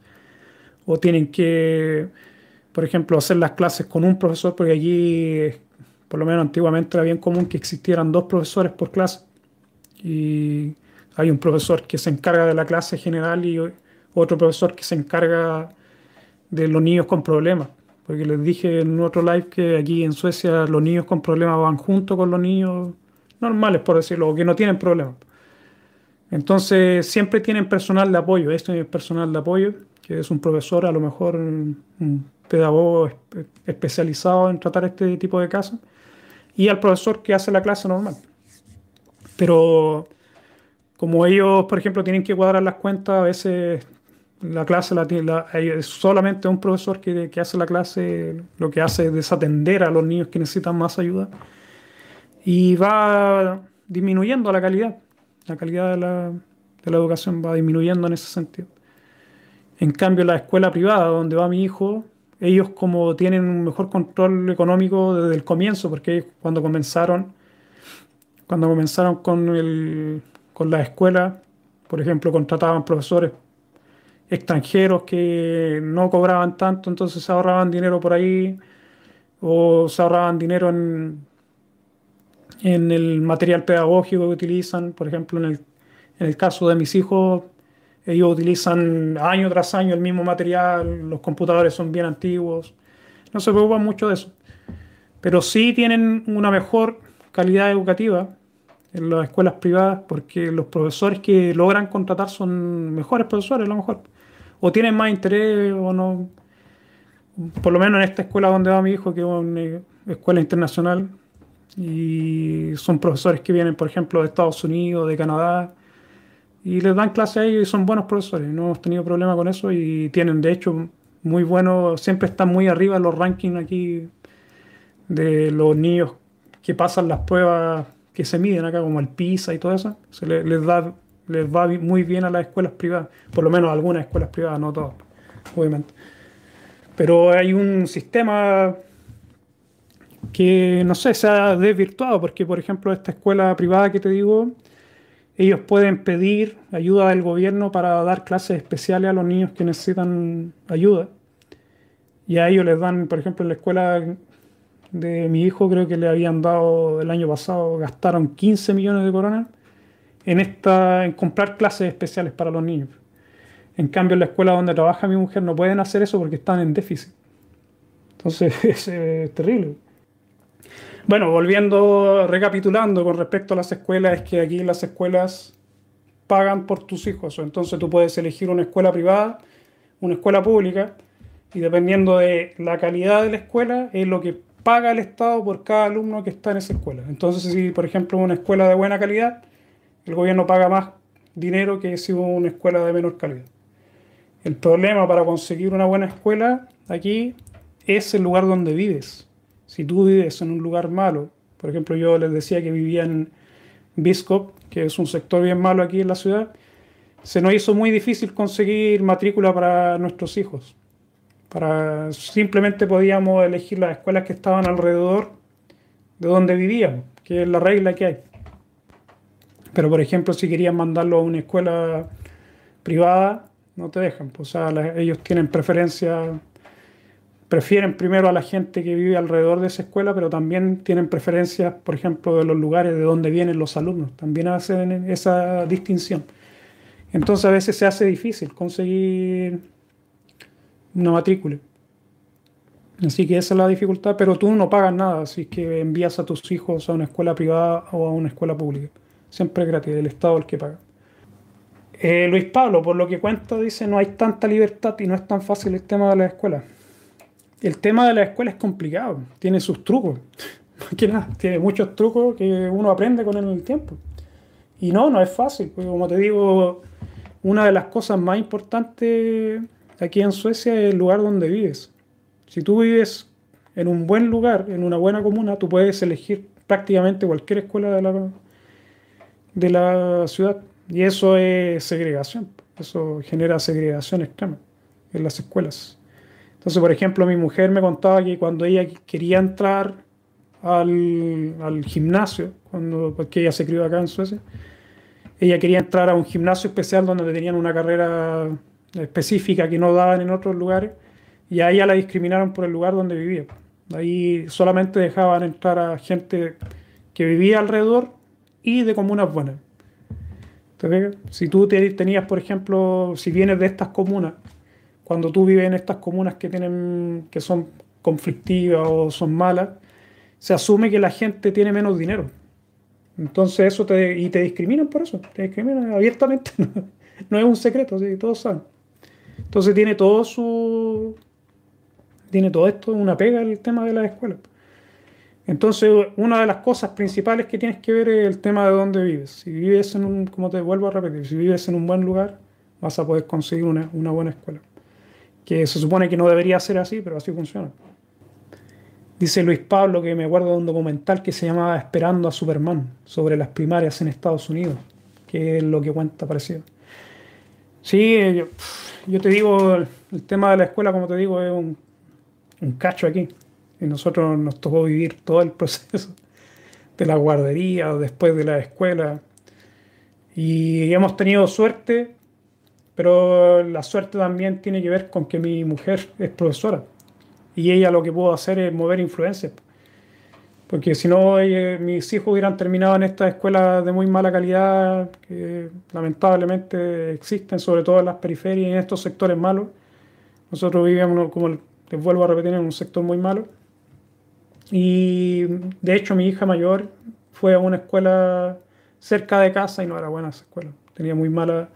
Speaker 1: o tienen que, por ejemplo, hacer las clases con un profesor, porque allí por lo menos antiguamente era bien común que existieran dos profesores por clase. Y hay un profesor que se encarga de la clase general y otro profesor que se encarga de los niños con problemas. Porque les dije en otro live que aquí en Suecia los niños con problemas van junto con los niños normales, por decirlo, o que no tienen problemas. Entonces siempre tienen personal de apoyo. Este es personal de apoyo, que es un profesor, a lo mejor un pedagogo especializado en tratar este tipo de casos, y al profesor que hace la clase normal. Pero como ellos, por ejemplo, tienen que cuadrar las cuentas, a veces la clase la, la, es solamente un profesor que, que, hace la clase, lo que hace es desatender a los niños que necesitan más ayuda y va disminuyendo la calidad, la calidad de la, de la educación va disminuyendo en ese sentido. En cambio, la escuela privada donde va mi hijo, ellos como tienen un mejor control económico desde el comienzo, porque cuando comenzaron, cuando comenzaron con, el, con la escuela, por ejemplo, contrataban profesores extranjeros que no cobraban tanto, entonces se ahorraban dinero por ahí o se ahorraban dinero en, en el material pedagógico que utilizan. Por ejemplo, en el, en el caso de mis hijos, ellos utilizan año tras año el mismo material, los computadores son bien antiguos, no se preocupan mucho de eso. Pero sí tienen una mejor calidad educativa en las escuelas privadas porque los profesores que logran contratar son mejores profesores, a lo mejor o tienen más interés o no. Por lo menos en esta escuela donde va mi hijo, que es una escuela internacional, y son profesores que vienen, por ejemplo, de Estados Unidos, de Canadá, y les dan clase a ellos y son buenos profesores. No hemos tenido problema con eso y tienen, de hecho, muy buenos, siempre están muy arriba en los rankings aquí de los niños que pasan las pruebas que se miden acá, como el PISA y todo eso. Se les, da les va muy bien a las escuelas privadas, por lo menos a algunas escuelas privadas, no todas, obviamente. Pero hay un sistema que, no sé, se ha desvirtuado, porque, por ejemplo, esta escuela privada que te digo, ellos pueden pedir ayuda del gobierno para dar clases especiales a los niños que necesitan ayuda. Y a ellos les dan, por ejemplo, en la escuela de mi hijo, creo que le habían dado el año pasado, gastaron 15 millones de coronas en, esta, en comprar clases especiales para los niños. En cambio, en la escuela donde trabaja mi mujer no pueden hacer eso porque están en déficit. Entonces es, terrible. Bueno, volviendo, recapitulando con respecto a las escuelas, es que aquí las escuelas pagan por tus hijos. Entonces tú puedes elegir una escuela privada, una escuela pública, y dependiendo de la calidad de la escuela, es lo que paga el Estado por cada alumno que está en esa escuela. Entonces, si por ejemplo una escuela de buena calidad, el gobierno paga más dinero que si una escuela de menor calidad. El problema para conseguir una buena escuela aquí es el lugar donde vives. Si tú vives en un lugar malo, por ejemplo, yo les decía que vivía en Biscop, que es un sector bien malo aquí en la ciudad, se nos hizo muy difícil conseguir matrícula para nuestros hijos. Para, simplemente podíamos elegir las escuelas que estaban alrededor de donde vivíamos, que es la regla que hay. Pero, por ejemplo, si querían mandarlo a una escuela privada, no te dejan. O sea, ellos tienen preferencia, prefieren primero a la gente que vive alrededor de esa escuela, pero también tienen preferencias, por ejemplo, de los lugares de donde vienen los alumnos. También hacen esa distinción. Entonces, a veces se hace difícil conseguir una matrícula. Así que esa es la dificultad, pero tú no pagas nada es que envías a tus hijos a una escuela privada o a una escuela pública siempre es gratis, el Estado el que paga. Eh, Luis Pablo, por lo que cuenta, dice no hay tanta libertad y no es tan fácil el tema de la escuela. El tema de la escuela es complicado, tiene sus trucos. tiene muchos trucos que uno aprende con el tiempo. Y no, no es fácil, porque como te digo, una de las cosas más importantes aquí en Suecia es el lugar donde vives. Si tú vives en un buen lugar, en una buena comuna, tú puedes elegir prácticamente cualquier escuela de la, de la ciudad. Y eso es segregación. Eso genera segregación extrema en las escuelas. Entonces, por ejemplo, mi mujer me contaba que cuando ella quería entrar al, gimnasio, cuando, porque ella se crió acá en Suecia, ella quería entrar a un gimnasio especial donde tenían una carrera específica que no daban en otros lugares, y a ella la discriminaron por el lugar donde vivía. Ahí solamente dejaban entrar a gente que vivía alrededor y de comunas buenas. Si tú tenías, por ejemplo, si vienes de estas comunas, cuando tú vives en estas comunas que, tienen, que son conflictivas o son malas, se asume que la gente tiene menos dinero. Entonces eso te, y te discriminan por eso, te discriminan abiertamente, no, es un secreto, ¿sí? todos saben. Entonces tiene todo su, tiene todo esto una pega el tema de la escuela. Entonces, una de las cosas principales que tienes que ver es el tema de dónde vives. Si vives en un, como te vuelvo a repetir, si vives en un buen lugar, vas a poder conseguir una, una buena escuela. Que se supone que no debería ser así, pero así funciona. Dice Luis Pablo que me acuerdo de un documental que se llamaba Esperando a Superman, sobre las primarias en Estados Unidos, que es lo que cuenta parecido. Sí, yo, yo te digo, el tema de la escuela, como te digo, es un, un cacho aquí. Y nosotros nos tocó vivir todo el proceso de la guardería después de la escuela. Y hemos tenido suerte, pero la suerte también tiene que ver con que mi mujer es profesora. Y ella lo que pudo hacer es mover influencias. Porque si no, mis hijos hubieran terminado en estas escuelas de muy mala calidad, que lamentablemente existen, sobre todo en las periferias y en estos sectores malos. Nosotros vivíamos, como les vuelvo a repetir, en un sector muy malo. Y de hecho mi hija mayor fue a una escuela cerca de casa y no era buena esa escuela. Tenía muy mala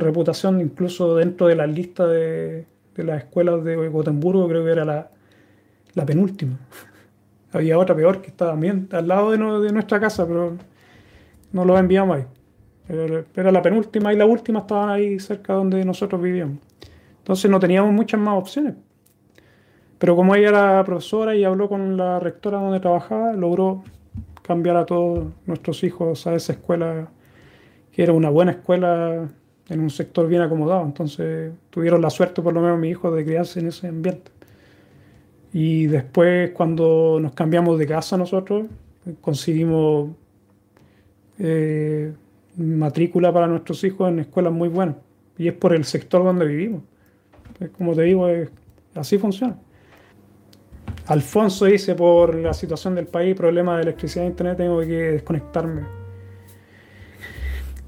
Speaker 1: reputación, incluso dentro de la lista de, las escuelas de Gotemburgo, creo que era la, penúltima. Había otra peor que estaba también al lado de, de nuestra casa, pero no lo enviamos ahí. Pero, la penúltima y la última estaban ahí cerca donde nosotros vivíamos. Entonces no teníamos muchas más opciones. Pero como ella era profesora y habló con la rectora donde trabajaba, logró cambiar a todos nuestros hijos a esa escuela, que era una buena escuela en un sector bien acomodado. Entonces tuvieron la suerte, por lo menos mis hijos, de criarse en ese ambiente. Y después, cuando nos cambiamos de casa nosotros, conseguimos eh, matrícula para nuestros hijos en escuelas muy buenas. Y es por el sector donde vivimos. Como te digo, así funciona. Alfonso dice, por la situación del país, problema de electricidad e internet, tengo que desconectarme.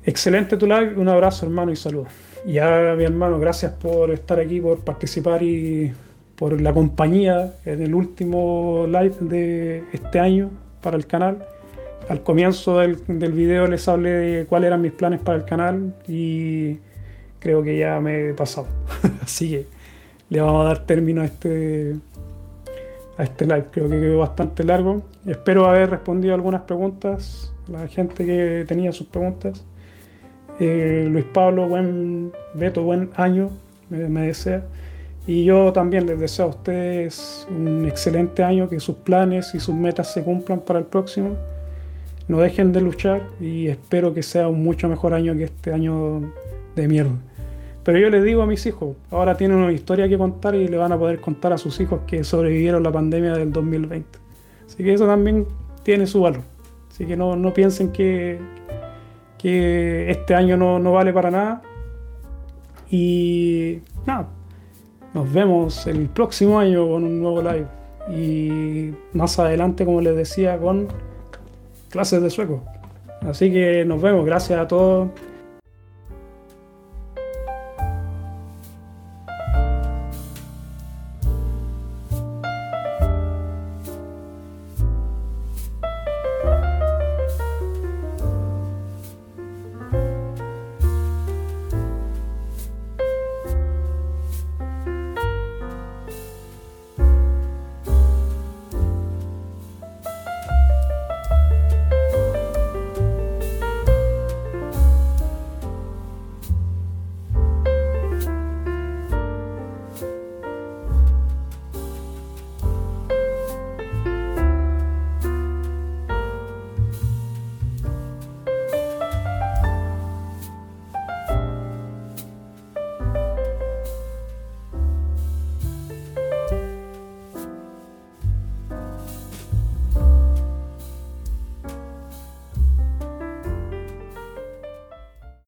Speaker 1: Excelente tu live, un abrazo hermano y saludos. Y a mi hermano, gracias por estar aquí, por participar y por la compañía en el último live de este año para el canal. Al comienzo del, del video les hablé de cuáles eran mis planes para el canal y creo que ya me he pasado. Así que le vamos a dar término a este a este live. Creo que quedó bastante largo. Espero haber respondido algunas preguntas, la gente que tenía sus preguntas. Eh, Luis Pablo, buen Beto, buen año, me, desea. Y yo también les deseo a ustedes un excelente año, que sus planes y sus metas se cumplan para el próximo. No dejen de luchar y espero que sea un mucho mejor año que este año de mierda. Pero yo les digo a mis hijos, ahora tienen una historia que contar y le van a poder contar a sus hijos que sobrevivieron la pandemia del 2020. Así que eso también tiene su valor. Así que no, no piensen que, que este año no, no vale para nada. Y nada, nos vemos el próximo año con un nuevo live. Y más adelante, como les decía, con clases de sueco. Así que nos vemos. Gracias a todos